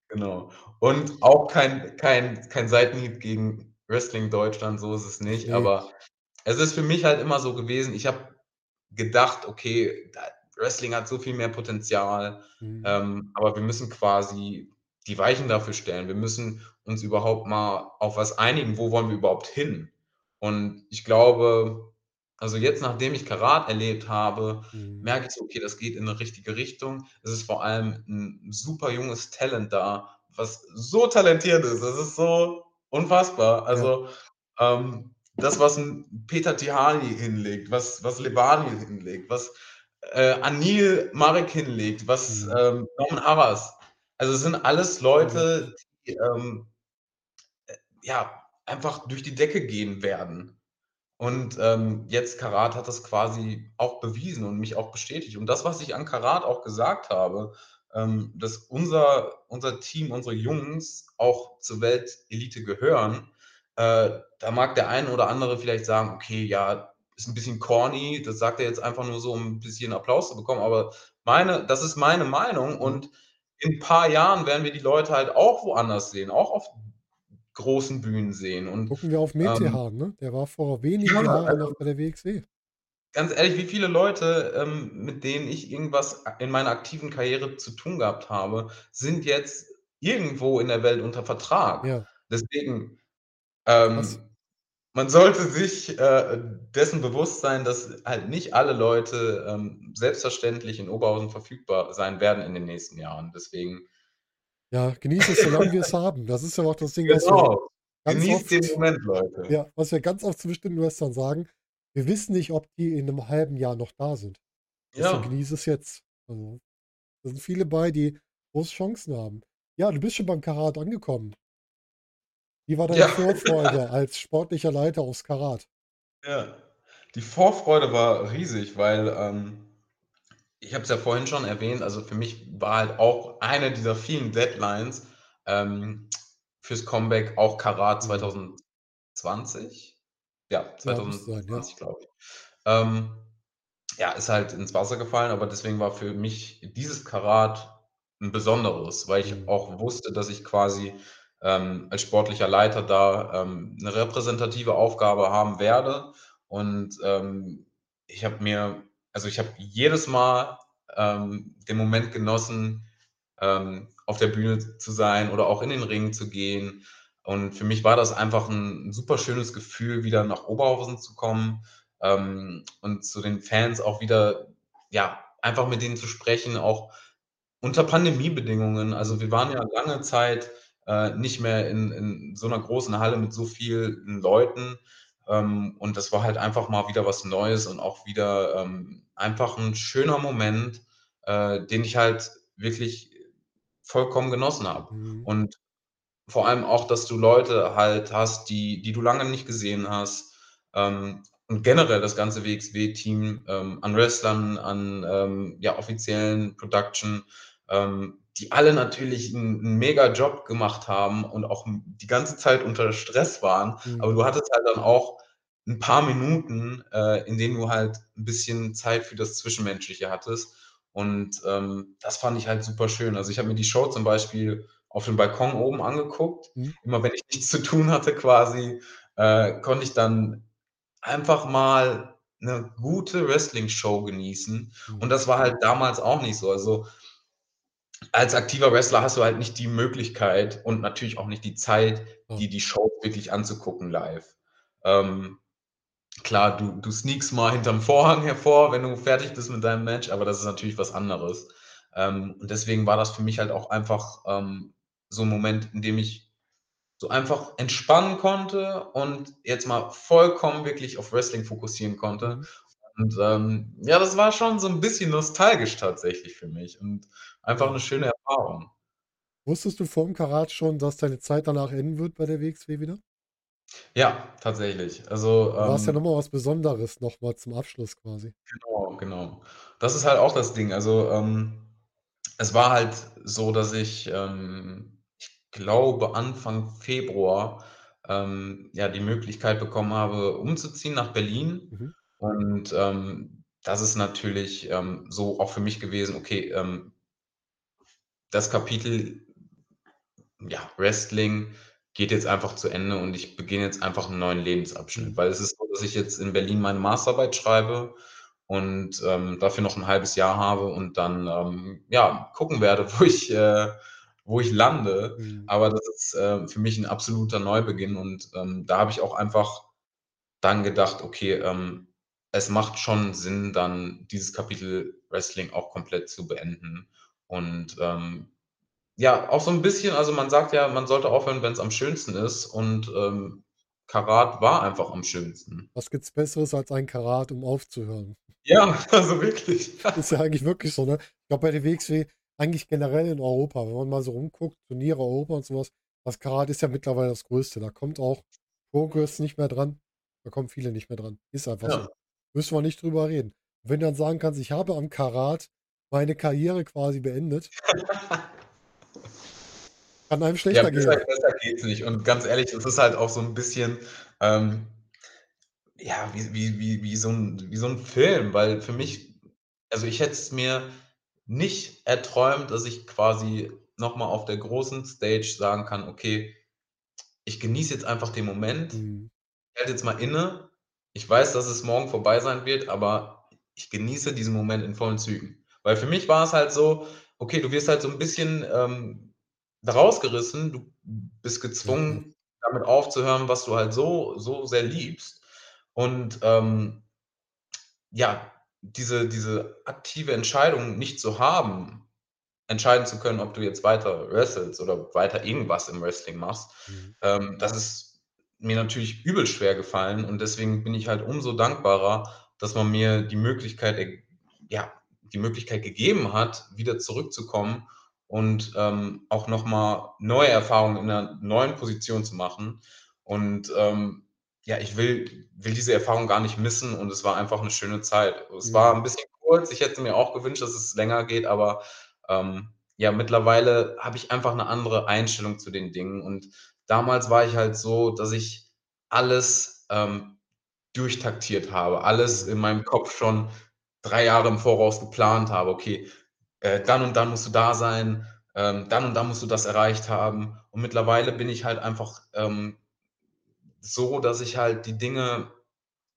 Genau. Und auch kein kein kein Seitenhieb gegen Wrestling Deutschland, so ist es nicht. Ne. Aber es ist für mich halt immer so gewesen, ich habe gedacht: „Okay, Wrestling hat so viel mehr Potenzial, Mhm. ähm, aber wir müssen quasi die Weichen dafür stellen. Wir müssen uns überhaupt mal auf was einigen, wo wollen wir überhaupt hin?“ Und ich glaube also, jetzt, nachdem ich Karat erlebt habe, Mhm. merke ich so: „Okay, das geht in 'ne richtige Richtung.“ Es ist vor allem 'n super junges Talent da, was so talentiert ist. Das ist so unfassbar. Ja. Also, ähm, das, was 'n Peter Tihanyi hinlegt, was was Levani hinlegt, was, äh, Anil Marek hinlegt, was, Mhm. ähm, Norman Harras also, es sind alles Leute, Unglaublich. die, ähm, äh, ja, einfach durch die Decke gehen werden. Und, ähm, jetzt Karat hat das quasi auch bewiesen und mich auch bestätigt. Und das, was ich an Karat auch gesagt habe, ähm, dass unser unser Team, unsere Jungs auch zur Weltelite gehören, äh, da mag der ein oder andere vielleicht sagen: „Okay, ja, ist 'n bisschen corny, das sagt er jetzt einfach nur so, um 'n bisschen Applaus zu bekommen.“ Aber meine das ist meine Meinung Mhm. und in 'n paar Jahren werden wir die Leute halt auch woanders sehen, auch auf großen Bühnen sehen und, Gucken wir auf ähm Metehan, ne? Der war vor wenigen Ja, Jahren noch also bei der WXW. Ganz ehrlich, wie viele Leute, ähm, mit denen ich irgendwas in meiner aktiven Karriere zu tun gehabt habe, sind jetzt irgendwo in der Welt unter Vertrag. Ja. Deswegen, ähm, man sollte sich, äh, dessen bewusst sein, dass halt nicht alle Leute, ähm, selbstverständlich in Oberhausen verfügbar sein werden in den nächsten Jahren. Deswegen Ja, genieß es, solange wir es haben. Das ist ja auch das Ding, was wir Genau. ganz Genießt den oft Moment, Leute. ja, was wir ganz oft zu bestimmten Wrestlern sagen: „Wir wissen nicht, ob die in 'nem halben Jahr noch da sind. Deswegen Ja. genieße es jetzt.“ Also, da sind viele bei, die große Chancen haben. Ja, du bist schon beim Karat angekommen. Wie war deine Ja. Vorfreude als sportlicher Leiter aus Karat? Ja. Die Vorfreude war riesig, weil, ähm ich habe es ja vorhin schon erwähnt, also, für mich war halt auch eine dieser vielen Deadlines, ähm, fürs Comeback auch Karat Mhm. 2020? Ja, Ja, müsste sein, ja. 2020, glaube ich. Ähm, ja, ist halt ins Wasser gefallen, aber deswegen war für mich dieses Karat 'n besonderes, weil ich Mhm. auch wusste, dass ich quasi, ähm, als sportlicher Leiter da, ähm, 'ne repräsentative Aufgabe haben werde. Und, ähm, ich habe mir also, ich habe jedes Mal, ähm, den Moment genossen, ähm, auf der Bühne zu sein oder auch in den Ring zu gehen. Und für mich war das einfach ein super schönes Gefühl, wieder nach Oberhausen zu kommen ähm, und zu den Fans auch wieder, ja, einfach mit denen zu sprechen, auch unter Pandemiebedingungen. Also wir waren ja lange Zeit äh, nicht mehr in, in so einer großen Halle mit so vielen Leuten. Ähm, und das war halt einfach mal wieder was Neues und auch wieder ähm, einfach ein schöner Moment, äh, den ich halt wirklich vollkommen genossen habe. Mhm. Und vor allem auch, dass du Leute halt hast, die, die du lange nicht gesehen hast. Ähm, und generell das ganze WXW-Team ähm, an Wrestlern, an ähm, ja, offiziellen Production, ähm, die alle natürlich einen, einen mega Job gemacht haben und auch die ganze Zeit unter Stress waren. Mhm. Aber du hattest halt dann auch ein paar Minuten, äh, in denen du halt ein bisschen Zeit für das Zwischenmenschliche hattest. Und ähm, das fand ich halt super schön. Also ich habe mir die Show zum Beispiel auf dem Balkon oben angeguckt. Mhm. Immer wenn ich nichts zu tun hatte quasi, äh, konnte ich dann einfach mal eine gute Wrestling-Show genießen. Mhm. Und das war halt damals auch nicht so. Also als aktiver Wrestler hast du halt nicht die Möglichkeit und natürlich auch nicht die Zeit, die die Show wirklich anzugucken live. Ähm, klar, du, du sneakst mal hinterm Vorhang hervor, wenn du fertig bist mit deinem Match, aber das ist natürlich was anderes. Ähm, und deswegen war das für mich halt auch einfach ähm, so ein Moment, in dem ich so einfach entspannen konnte und jetzt mal vollkommen wirklich auf Wrestling fokussieren konnte. Mhm. Und ähm, ja, das war schon so ein bisschen nostalgisch tatsächlich für mich und einfach eine schöne Erfahrung. Wusstest du vor dem Karat schon, dass deine Zeit danach enden wird bei der WXW wieder? Ja, tatsächlich. Also, Du warst ja ähm, nochmal was Besonderes, nochmal zum Abschluss quasi. genau, genau. Das ist halt auch das Ding. Also, ähm, es war halt so, dass ich, ähm, ich glaube, Anfang Februar ähm, ja die Möglichkeit bekommen habe, umzuziehen nach Berlin. Mhm. Und ähm, das ist natürlich ähm, so auch für mich gewesen, okay, ähm, das Kapitel, ja, Wrestling geht jetzt einfach zu Ende und ich beginne jetzt einfach einen neuen Lebensabschnitt. Mhm. Weil es ist so, dass ich jetzt in Berlin meine Masterarbeit schreibe und ähm, dafür noch ein halbes Jahr habe und dann ähm, ja, gucken werde, wo ich, äh, wo ich lande. Mhm. Aber das ist äh, für mich ein absoluter Neubeginn und ähm, da habe ich auch einfach dann gedacht, okay, ähm, es macht schon Sinn, dann dieses Kapitel Wrestling auch komplett zu beenden. Und ähm, ja, auch so ein bisschen, also man sagt ja, man sollte aufhören, wenn es am schönsten ist. Und ähm, Karat war einfach am schönsten. Was gibt's Besseres als ein Karat, um aufzuhören? Ja, also wirklich. Ist ja eigentlich wirklich so, ne? Ich glaube, bei der WXW, eigentlich generell in Europa, wenn man mal so rumguckt, Turniere Europa und sowas, das Karat ist ja mittlerweile das Größte. Da kommt auch Progress nicht mehr dran. Da kommen viele nicht mehr dran. Ist einfach Ja. so. Müssen wir nicht drüber reden. Und wenn du dann sagen kannst, ich habe am Karat meine Karriere quasi beendet, kann einem Ja, schlechter besser, gehen. besser geht's nicht. Und ganz ehrlich, es ist halt auch so ein bisschen, ähm, ja, wie, wie, wie, wie, so ein, wie so ein Film, weil für mich, also ich hätte es mir nicht erträumt, dass ich quasi nochmal auf der großen Stage sagen kann, okay, ich genieße jetzt einfach den Moment, Mhm. ich halte jetzt mal inne, ich weiß, dass es morgen vorbei sein wird, aber ich genieße diesen Moment in vollen Zügen. Weil für mich war es halt so, okay, du wirst halt so ein bisschen ähm, da rausgerissen, du bist gezwungen, damit aufzuhören, was du halt so, so sehr liebst. Und ähm, ja, diese, diese aktive Entscheidung nicht zu haben, entscheiden zu können, ob du jetzt weiter wrestelst oder weiter irgendwas im Wrestling machst, Mhm. ähm, das ist mir natürlich übel schwer gefallen und deswegen bin ich halt umso dankbarer, dass man mir die Möglichkeit, ja, die Möglichkeit gegeben hat, wieder zurückzukommen und ähm, auch nochmal neue Erfahrungen in einer neuen Position zu machen. Und ähm, ja, ich will, will diese Erfahrung gar nicht missen und es war einfach eine schöne Zeit. Es war Mhm. ein bisschen kurz, ich hätte mir auch gewünscht, dass es länger geht, aber ähm, ja, mittlerweile habe ich einfach eine andere Einstellung zu den Dingen. Und damals war ich halt so, dass ich alles ähm, durchtaktiert habe, alles Mhm. in meinem Kopf schon drei Jahre im Voraus geplant habe. Okay, äh, dann und dann musst du da sein, ähm, dann und dann musst du das erreicht haben. Und mittlerweile bin ich halt einfach ähm, so, dass ich halt die Dinge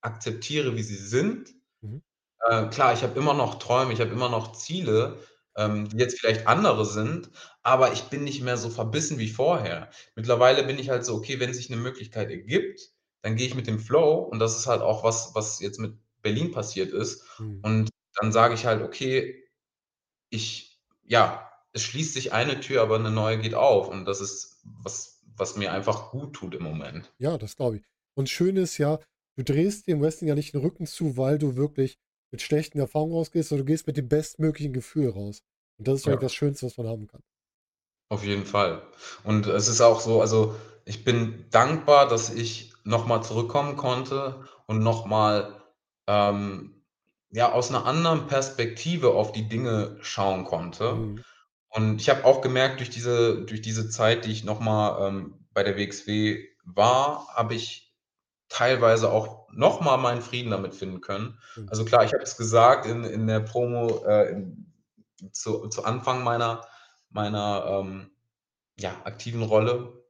akzeptiere, wie sie sind. Mhm. Äh, klar, ich habe immer noch Träume, ich habe immer noch Ziele, ähm, die jetzt vielleicht andere sind, aber ich bin nicht mehr so verbissen wie vorher. Mittlerweile bin ich halt so: „Okay, wenn sich 'ne Möglichkeit ergibt, dann gehe ich mit dem Flow.“ Und das ist halt auch was, was jetzt mit Berlin passiert ist. Mhm. Und dann sage ich halt: „Okay, ich ja, es schließt sich eine Tür, aber 'ne neue geht auf.“ Und das ist was, was mir einfach gut tut im Moment. Ja, das glaube ich. Und schön ist ja, du drehst dem Wrestling ja nicht den Rücken zu, weil du wirklich mit schlechten Erfahrungen rausgehst, sondern du gehst mit dem bestmöglichen Gefühl raus. Und das ist Ja. das Schönste, was man haben kann. Auf jeden Fall. Und es ist auch so also, ich bin dankbar, dass ich noch mal zurückkommen konnte und noch mal, ähm, ja, aus 'ner anderen Perspektive auf die Dinge schauen konnte. Mhm. Und ich habe auch gemerkt, durch diese durch diese Zeit, die ich noch mal, ähm, bei der WXW war, habe ich teilweise auch noch mal meinen Frieden damit finden können. Schön. Also klar, ich habe es gesagt in in der Promo, äh, in zu zu Anfang meiner meiner, ähm, ja, aktiven Rolle,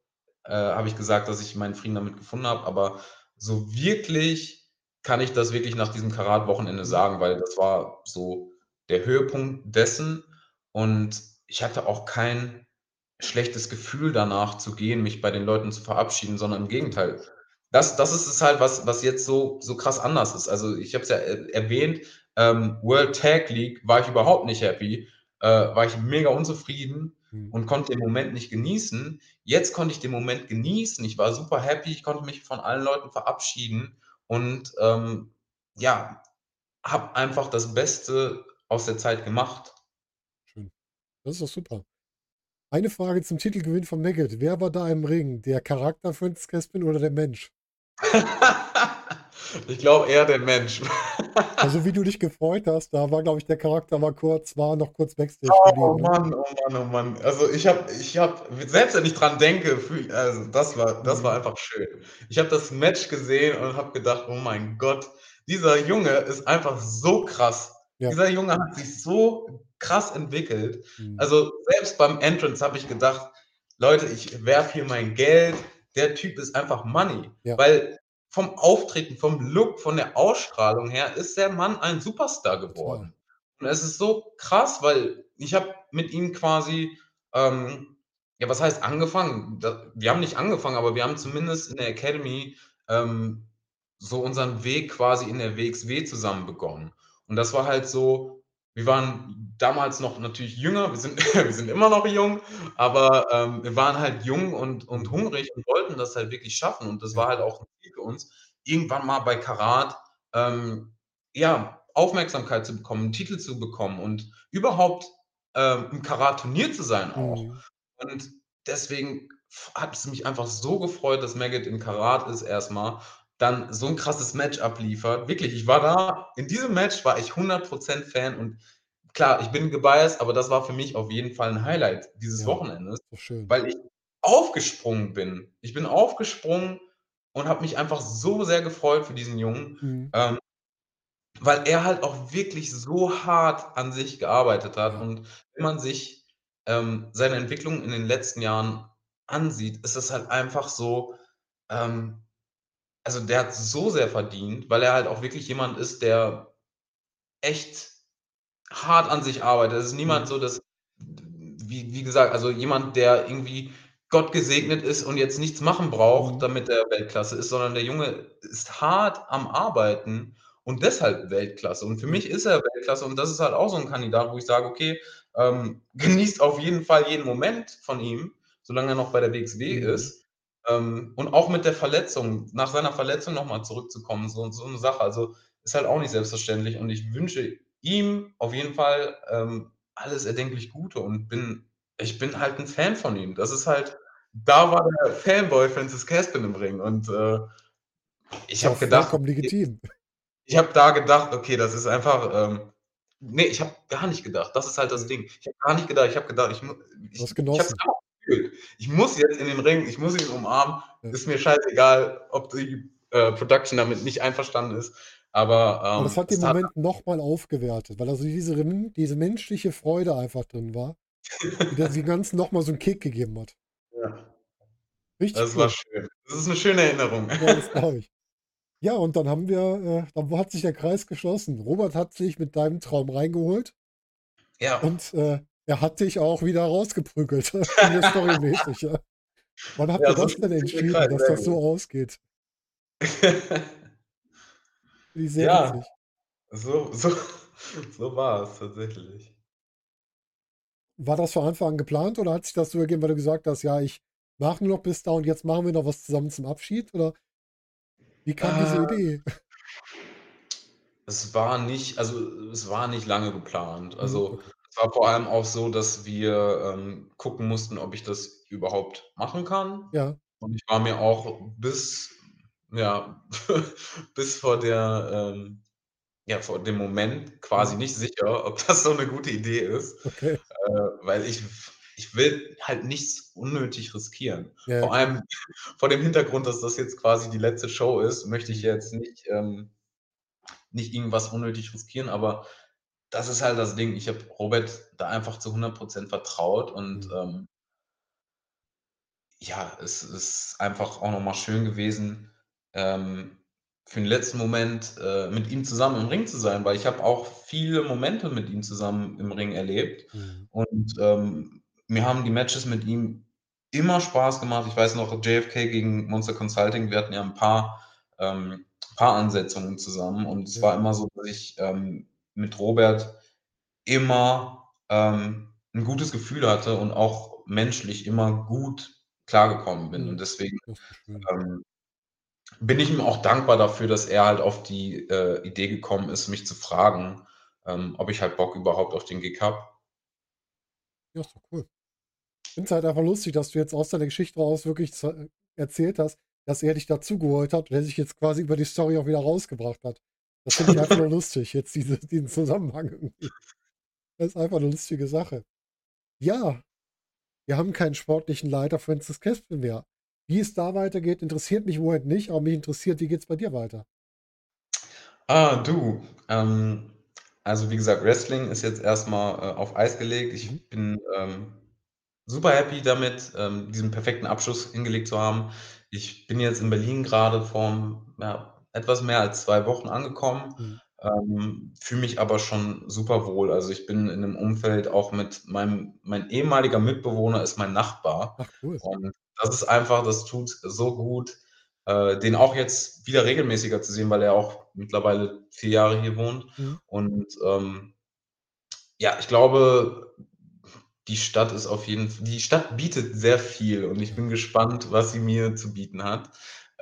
äh, habe ich gesagt, dass ich meinen Frieden damit gefunden habe, aber so wirklich kann ich das wirklich nach diesem Karat-Wochenende sagen, weil das war so der Höhepunkt dessen und ich hatte auch kein schlechtes Gefühl danach zu gehen, mich bei den Leuten zu verabschieden, sondern im Gegenteil. Das das ist es halt, was was jetzt so so krass anders ist. Also, ich habe es ja er erwähnt, ähm, World Tag League war ich überhaupt nicht happy, äh, war ich mega unzufrieden Mhm. und konnte den Moment nicht genießen. Jetzt konnte ich den Moment genießen. Ich war super happy, ich konnte mich von allen Leuten verabschieden und, ähm, ja, habe einfach das Beste aus der Zeit gemacht. Schön. Das ist doch super. Eine Frage zum Titelgewinn von Maggot. Wer war da im Ring? Der Charakter Francis Caspin oder der Mensch? Ich glaube eher der Mensch. Also, wie du dich gefreut hast, da war, glaube ich der Charakter war kurz war noch kurz Backstage Oh geblieben, ne? Mann, oh Mann, oh Mann. Also, ich habe ich habe selbst wenn ich dran denke, fühle ich also, das war das war Mhm. einfach schön. Ich habe das Match gesehen und habe gedacht: „Oh mein Gott, dieser Junge ist einfach so krass.“ Ja. Dieser Junge hat sich so krass entwickelt. Mhm. Also, selbst beim Entrance habe ich gedacht: „Leute, ich werfe hier mein Geld. Der Typ ist einfach Money.“ Ja. Weil vom Auftreten, vom Look, von der Ausstrahlung her ist der Mann ein Superstar geworden. Und es ist so krass, weil ich habe mit ihm quasi, ähm ja, was heißt angefangen? Da wir haben nicht angefangen, aber wir haben zumindest in der Academy, ähm, so unseren Weg quasi in der WXW zusammen begonnen. Und das war halt so wir waren damals noch natürlich jünger, wir sind wir sind immer noch jung, aber, ähm, wir waren halt jung und und hungrig und wollten das halt wirklich schaffen und das war halt auch 'n Ziel für uns, irgendwann mal bei Karat, ähm, ja, Aufmerksamkeit zu bekommen, 'n Titel zu bekommen und überhaupt, ähm, im Karat-Turnier zu sein auch. Mhm. Und deswegen hat es mich einfach so gefreut, dass Maggot in Karat ist erst mal, dann so 'n krasses Match abliefert. Wirklich, ich war da in diesem Match war ich 100 % Fan und klar, ich bin gebiased, aber das war für mich auf jeden Fall 'n Highlight dieses Ja, Wochenendes, schön. weil ich aufgesprungen bin. Ich bin aufgesprungen und habe mich einfach so sehr gefreut für diesen Jungen, Mhm. ähm, weil er halt auch wirklich so hart an sich gearbeitet hat. Und wenn man sich, ähm, seine Entwicklung in den letzten Jahren ansieht, ist es halt einfach so, ähm also, der hat's so sehr verdient, weil er halt auch wirklich jemand ist, der echt hart an sich arbeitet. Es ist niemand Mhm. so, dass wie wie gesagt, also, jemand, der irgendwie Gott gesegnet ist und jetzt nichts machen braucht, Mhm. damit er Weltklasse ist, sondern der Junge ist hart am Arbeiten und deshalb Weltklasse. Und für mich ist er Weltklasse und das ist halt auch so 'n Kandidat, wo ich sage: „Okay, ähm, genießt auf jeden Fall jeden Moment von ihm, solange er noch bei der WXW Mhm. ist.“ Ähm, und auch mit der Verletzung nach seiner Verletzung noch mal zurückzukommen, so so 'ne Sache. Also, ist halt auch nicht selbstverständlich und ich wünsche ihm auf jeden Fall, ähm, alles erdenklich Gute und bin ich bin halt 'n Fan von ihm. Das ist halt da war der Fanboy Francis Caspin im Ring und, äh, ich habe gedacht, vollkommen legitim. ich habe da gedacht: „Okay, das ist einfach, ähm“ ne, ich habe gar nicht gedacht. Das ist halt das. Ding. Ich habe gar nicht gedacht. Ich habe gedacht, ich mu Du hast ich ich einfach gefühlt. Ich muss jetzt in den Ring, ich muss ihn umarmen. Ist mir scheißegal, ob die, äh, Production damit nicht einverstanden ist, aber, Aber das ähm, hat den tat Moment noch mal aufgewertet, weil also diese diese menschliche Freude einfach drin war, die dem Ganzen noch mal so 'n Kick gegeben hat. Ja. Richtig Das war cool. schön. Das ist 'ne schöne Erinnerung. Ja, das glaube ich. Ja, und dann haben wir äh, dann hat sich der Kreis geschlossen. Robert hat sich mit deinem Traum reingeholt. Ja. Und äh, er hat dich auch wieder rausgeprügelt, storymäßig. Ja. Wann habt Ja, ihr das denn entschieden, dass das so ausgeht? Ich sehr Ja. So so so war es tatsächlich. War das von Anfang an geplant oder hat sich das so ergeben, weil du gesagt hast: „Ja, ich mache nur noch bis da und jetzt machen wir noch was zusammen zum Abschied“, oder wie kam diese Äh Idee? Es war nicht also, es war nicht lange geplant. Mhm, Also, okay. Es war vor allem auch so, dass wir, ähm, gucken mussten, ob ich das überhaupt machen kann. Ja. Und ich war mir auch bis ja, bis vor der ähm, ja, vor dem Moment quasi Mhm. nicht sicher, ob das so 'ne gute Idee ist, Okay. äh, weil ich ich will halt nichts unnötig riskieren. Ja, Vor allem vor dem Hintergrund, dass das jetzt quasi die letzte Show ist, möchte ich jetzt nicht ähm, nicht irgendwas unnötig riskieren, aber das ist halt das Ding. Ich habe Robert da einfach zu 100 % vertraut und, Mhm. ähm ja, es ist einfach auch noch mal schön gewesen, ähm, für 'n letzten Moment, äh, mit ihm zusammen im Ring zu sein, weil ich habe auch viele Momente mit ihm zusammen im Ring erlebt Mhm. und, ähm, mir haben die Matches mit ihm immer Spaß gemacht. Ich weiß noch, JFK gegen Monster Consulting, wir hatten ja 'n paar ähm, Paaransetzungen zusammen und es Ja. war immer so, dass ich, ähm, mit Robert immer, ähm, 'n gutes Gefühl hatte und auch menschlich immer gut klargekommen bin. Und Mhm. deswegen, ähm, bin ich ihm auch dankbar dafür, dass er halt auf die, äh, Idee gekommen ist, mich zu fragen, ähm, ob ich halt Bock überhaupt auf den Gig habe. Ja, ist doch cool. Ich finde es halt einfach lustig, dass du jetzt aus deiner Geschichte raus wirklich z erzählt hast, dass er dich dazugeholt hat und er sich jetzt quasi über die Story auch wieder rausgebracht hat. Das finde ich einfach nur lustig, jetzt diese diesen Zusammenhang irgendwie. Das ist einfach 'ne lustige Sache. Ja, wir haben keinen sportlichen Leiter Francis Caspin mehr. Wie es da weitergeht, interessiert mich Moment nicht, aber mich interessiert, wie geht's bei dir weiter? Ah, du, ähm, also, wie gesagt, Wrestling ist jetzt erst mal, äh, auf Eis gelegt. Mhm. Ich bin, ähm, super happy damit, ähm, diesen perfekten Abschluss hingelegt zu haben. Ich bin jetzt in Berlin grade vor, ja, etwas mehr als 2 Wochen angekommen, Mhm. ähm, fühle mich aber schon super wohl. Also, ich bin in 'nem Umfeld auch mit meinem mein ehemaliger Mitbewohner ist mein Nachbar Ach, cool. und das ist einfach das tut so gut, äh, den auch jetzt wieder regelmäßiger zu sehen, weil er auch mittlerweile 4 Jahre hier wohnt. Mhm. Und, ähm, ja, ich glaube, die Stadt ist auf jeden F die Stadt bietet sehr viel und ich bin gespannt, was sie mir zu bieten hat.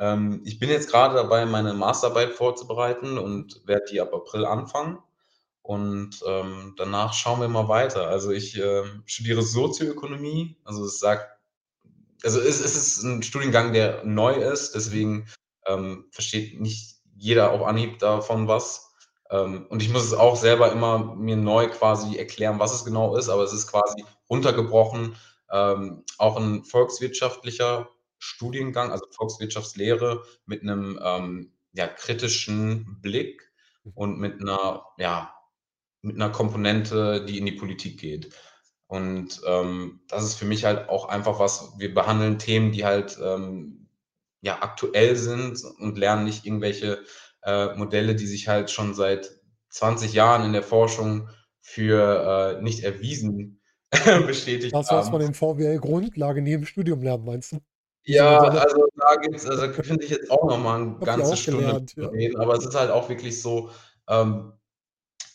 Ähm, ich bin jetzt grade dabei, meine Masterarbeit vorzubereiten und werde die ab April anfangen und, ähm, danach schauen wir mal weiter. Also, ich, ähm, studiere Sozioökonomie, also, es sagt also, es es ist 'n Studiengang, der neu ist, deswegen, ähm, versteht nicht jeder auf Anhieb davon was. Ähm, und ich muss es auch selber immer mir neu quasi erklären, was es genau ist, aber es ist quasi runtergebrochen, ähm, auch 'n volkswirtschaftlicher. Studiengang, also, Volkswirtschaftslehre mit 'nem, ähm, ja, kritischen Blick Mhm. und mit 'ner ja, mit 'ner Komponente, die in die Politik geht. Und, ähm, das ist für mich halt auch einfach was wir behandeln Themen, die halt, ähm, ja, aktuell sind und lernen nicht irgendwelche, äh, Modelle, die sich halt schon seit 20 Jahren in der Forschung für, äh, nicht erwiesen bestätigt Das, was haben. man in VWL Grundlagen nie im Studium lernt, meinst du? Ja, also, da gibt's also, da könnte ich jetzt auch noch mal 'n Habe die ganze Stunde gelernt, ja. reden, aber es ist halt auch wirklich so, ähm,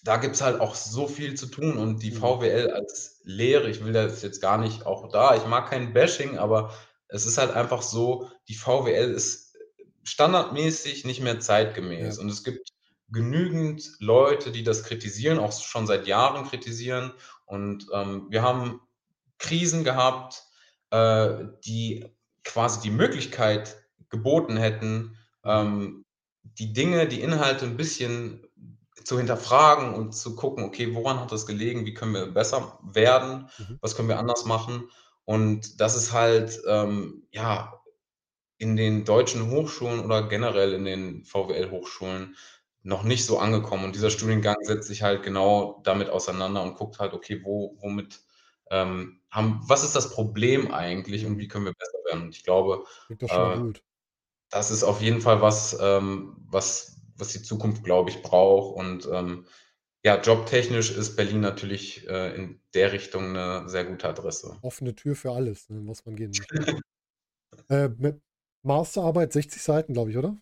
da gibt's halt auch so viel zu tun und die Mhm. VWL als Lehre ich will das jetzt gar nicht auch da ich mag kein Bashing, aber es ist halt einfach so, die VWL ist, standardmäßig nicht mehr Ja. zeitgemäß und es gibt genügend Leute, die das kritisieren, auch schon seit Jahren kritisieren und, ähm, wir haben Krisen gehabt, äh, die quasi die Möglichkeit geboten hätten, ähm, die Dinge, die Inhalte 'n bisschen zu hinterfragen und zu gucken: „Okay, woran hat das gelegen? Wie können wir besser werden? Mhm. Was können wir anders machen?“ Und das ist halt, ähm, ja, in den deutschen Hochschulen oder generell in den VWL-Hochschulen noch nicht so angekommen und dieser. Studiengang setzt sich halt genau damit auseinander und guckt halt, okay, wo womit, ähm, haben was ist das Problem eigentlich und wie können wir besser werden? Und ich glaube, äh, das ist auf jeden Fall was, ähm, was was die Zukunft, glaube ich, braucht und, ähm, ja, jobtechnisch ist Berlin natürlich äh, in der Richtung eine sehr gute Adresse. Offene Tür für alles, ne, was man gehen möchte. äh, mit Masterarbeit 60 Seiten, glaube ich, oder?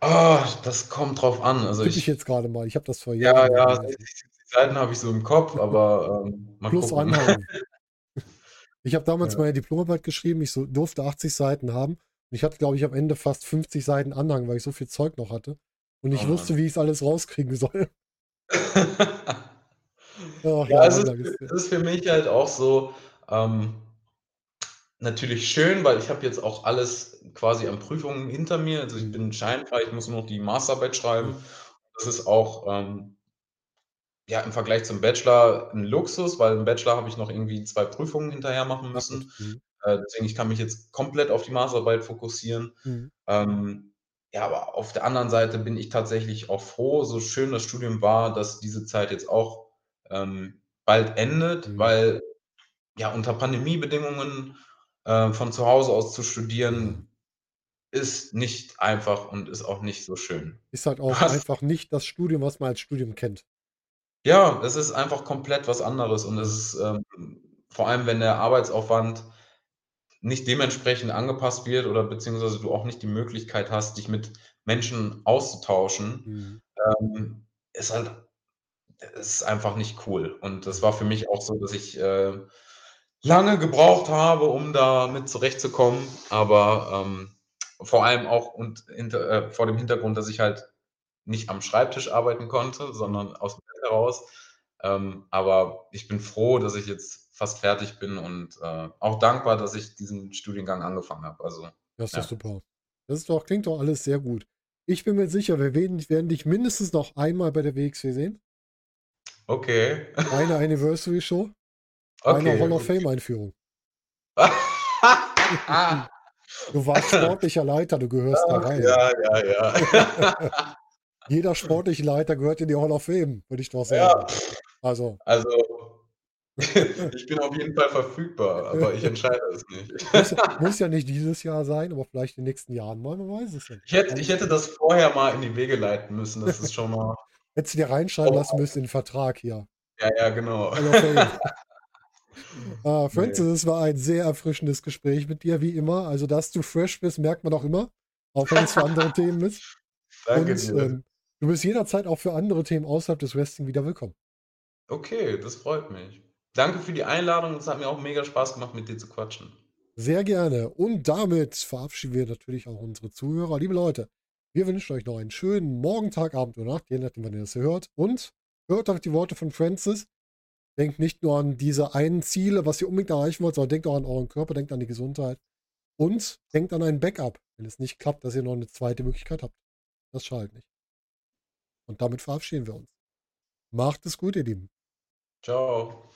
Ah, das kommt drauf an. Also Tippe ich ich, jetzt gerade mal. Ich habe das vor ja, Jahren ja, gelesen. 60, 70 Seiten habe ich so im Kopf, aber ähm, mal Plus gucken. Ich habe damals Ja. meine Diplomarbeit geschrieben. Ich so, durfte 80 Seiten haben. Und ich hatte, glaube ich, am Ende fast 50 Seiten Anhang, weil ich so viel Zeug noch hatte. Und ich Oh wusste, wie ich es alles rauskriegen soll. Ach Ja, also Anhang es es ist für mich halt auch so ähm, natürlich schön, weil ich habe jetzt auch alles quasi an Prüfungen hinter mir. Also ich Mhm. bin scheinfrei, ich muss nur noch die Masterarbeit schreiben. Das ist auch ähm, ja im Vergleich zum Bachelor ein Luxus, weil im Bachelor habe ich noch irgendwie zwei Prüfungen hinterher machen Ach, müssen. Mhm. Äh, deswegen ich kann mich jetzt komplett auf die Masterarbeit fokussieren. Mhm. Ähm, ja, aber auf der anderen Seite bin ich tatsächlich auch froh, so schön das Studium war, dass diese Zeit jetzt auch ähm, bald endet, Mhm. weil ja unter Pandemiebedingungen äh, von zu Hause aus zu studieren ist nicht einfach und ist auch nicht so schön. Ist halt auch hast- einfach nicht das Studium, was man als Studium kennt. Ja, es ist einfach komplett was anderes und es ist ähm, vor allem, wenn der Arbeitsaufwand nicht dementsprechend angepasst wird oder beziehungsweise du auch nicht die Möglichkeit hast, dich mit Menschen auszutauschen, Mhm. ähm, ist halt ist einfach nicht cool. Und das war für mich auch so, dass ich äh, lange gebraucht habe, um damit zurechtzukommen. Aber ähm, vor allem auch und hinter, äh, vor dem Hintergrund, dass ich halt nicht am Schreibtisch arbeiten konnte, sondern aus dem Bett heraus. Ähm, aber ich bin froh, dass ich jetzt fast fertig bin und äh, auch dankbar, dass ich diesen Studiengang angefangen habe. Also Das ist Ja. doch super. Das ist doch, klingt doch alles sehr gut. Ich bin mir sicher, wir werden, werden dich mindestens noch einmal bei der WXW sehen. okay. Bei einer Anniversary Show, Okay. Hall of Fame Einführung. Du warst sportlicher Leiter, du gehörst da rein. ja, ja, ja. Jeder sportliche Leiter gehört in die Hall of Fame, würde ich doch ja. sagen. Also, Also, ich bin auf jeden Fall verfügbar, aber ich entscheide es nicht. muss, muss ja nicht dieses Jahr sein, aber vielleicht in den nächsten Jahren mal, man weiß es nicht. Ich hätte, ich hätte das vorher mal in die Wege leiten müssen. Das ist schon mal. Hättest du dir reinschreiben Oh. lassen müssen in den Vertrag hier. Ja, ja, genau. Fame. äh, Francis, es war ein sehr erfrischendes Gespräch mit dir, wie immer. Also, dass du fresh bist, merkt man auch immer, auch wenn es für andere Themen ist. Danke Und dir. ähm, du bist jederzeit auch für andere Themen außerhalb des Wrestling wieder willkommen. Okay, das freut mich. Danke für die Einladung. Es hat mir auch mega Spaß gemacht, mit dir zu quatschen. Sehr gerne. Und damit verabschieden wir natürlich auch unsere Zuhörer. Liebe Leute, wir wünschen euch noch einen schönen Morgen, Tag, Abend oder Nacht, je nachdem, wann ihr das hört. Und hört auf die Worte von Francis. Denkt nicht nur an diese einen Ziele, was ihr unbedingt erreichen wollt, sondern denkt auch an euren Körper, denkt an die Gesundheit. Und denkt an ein Backup, wenn es nicht klappt, dass ihr noch eine zweite Möglichkeit habt. Das schadet nicht. Und damit verabschieden wir uns. Macht es gut, ihr Lieben. Ciao.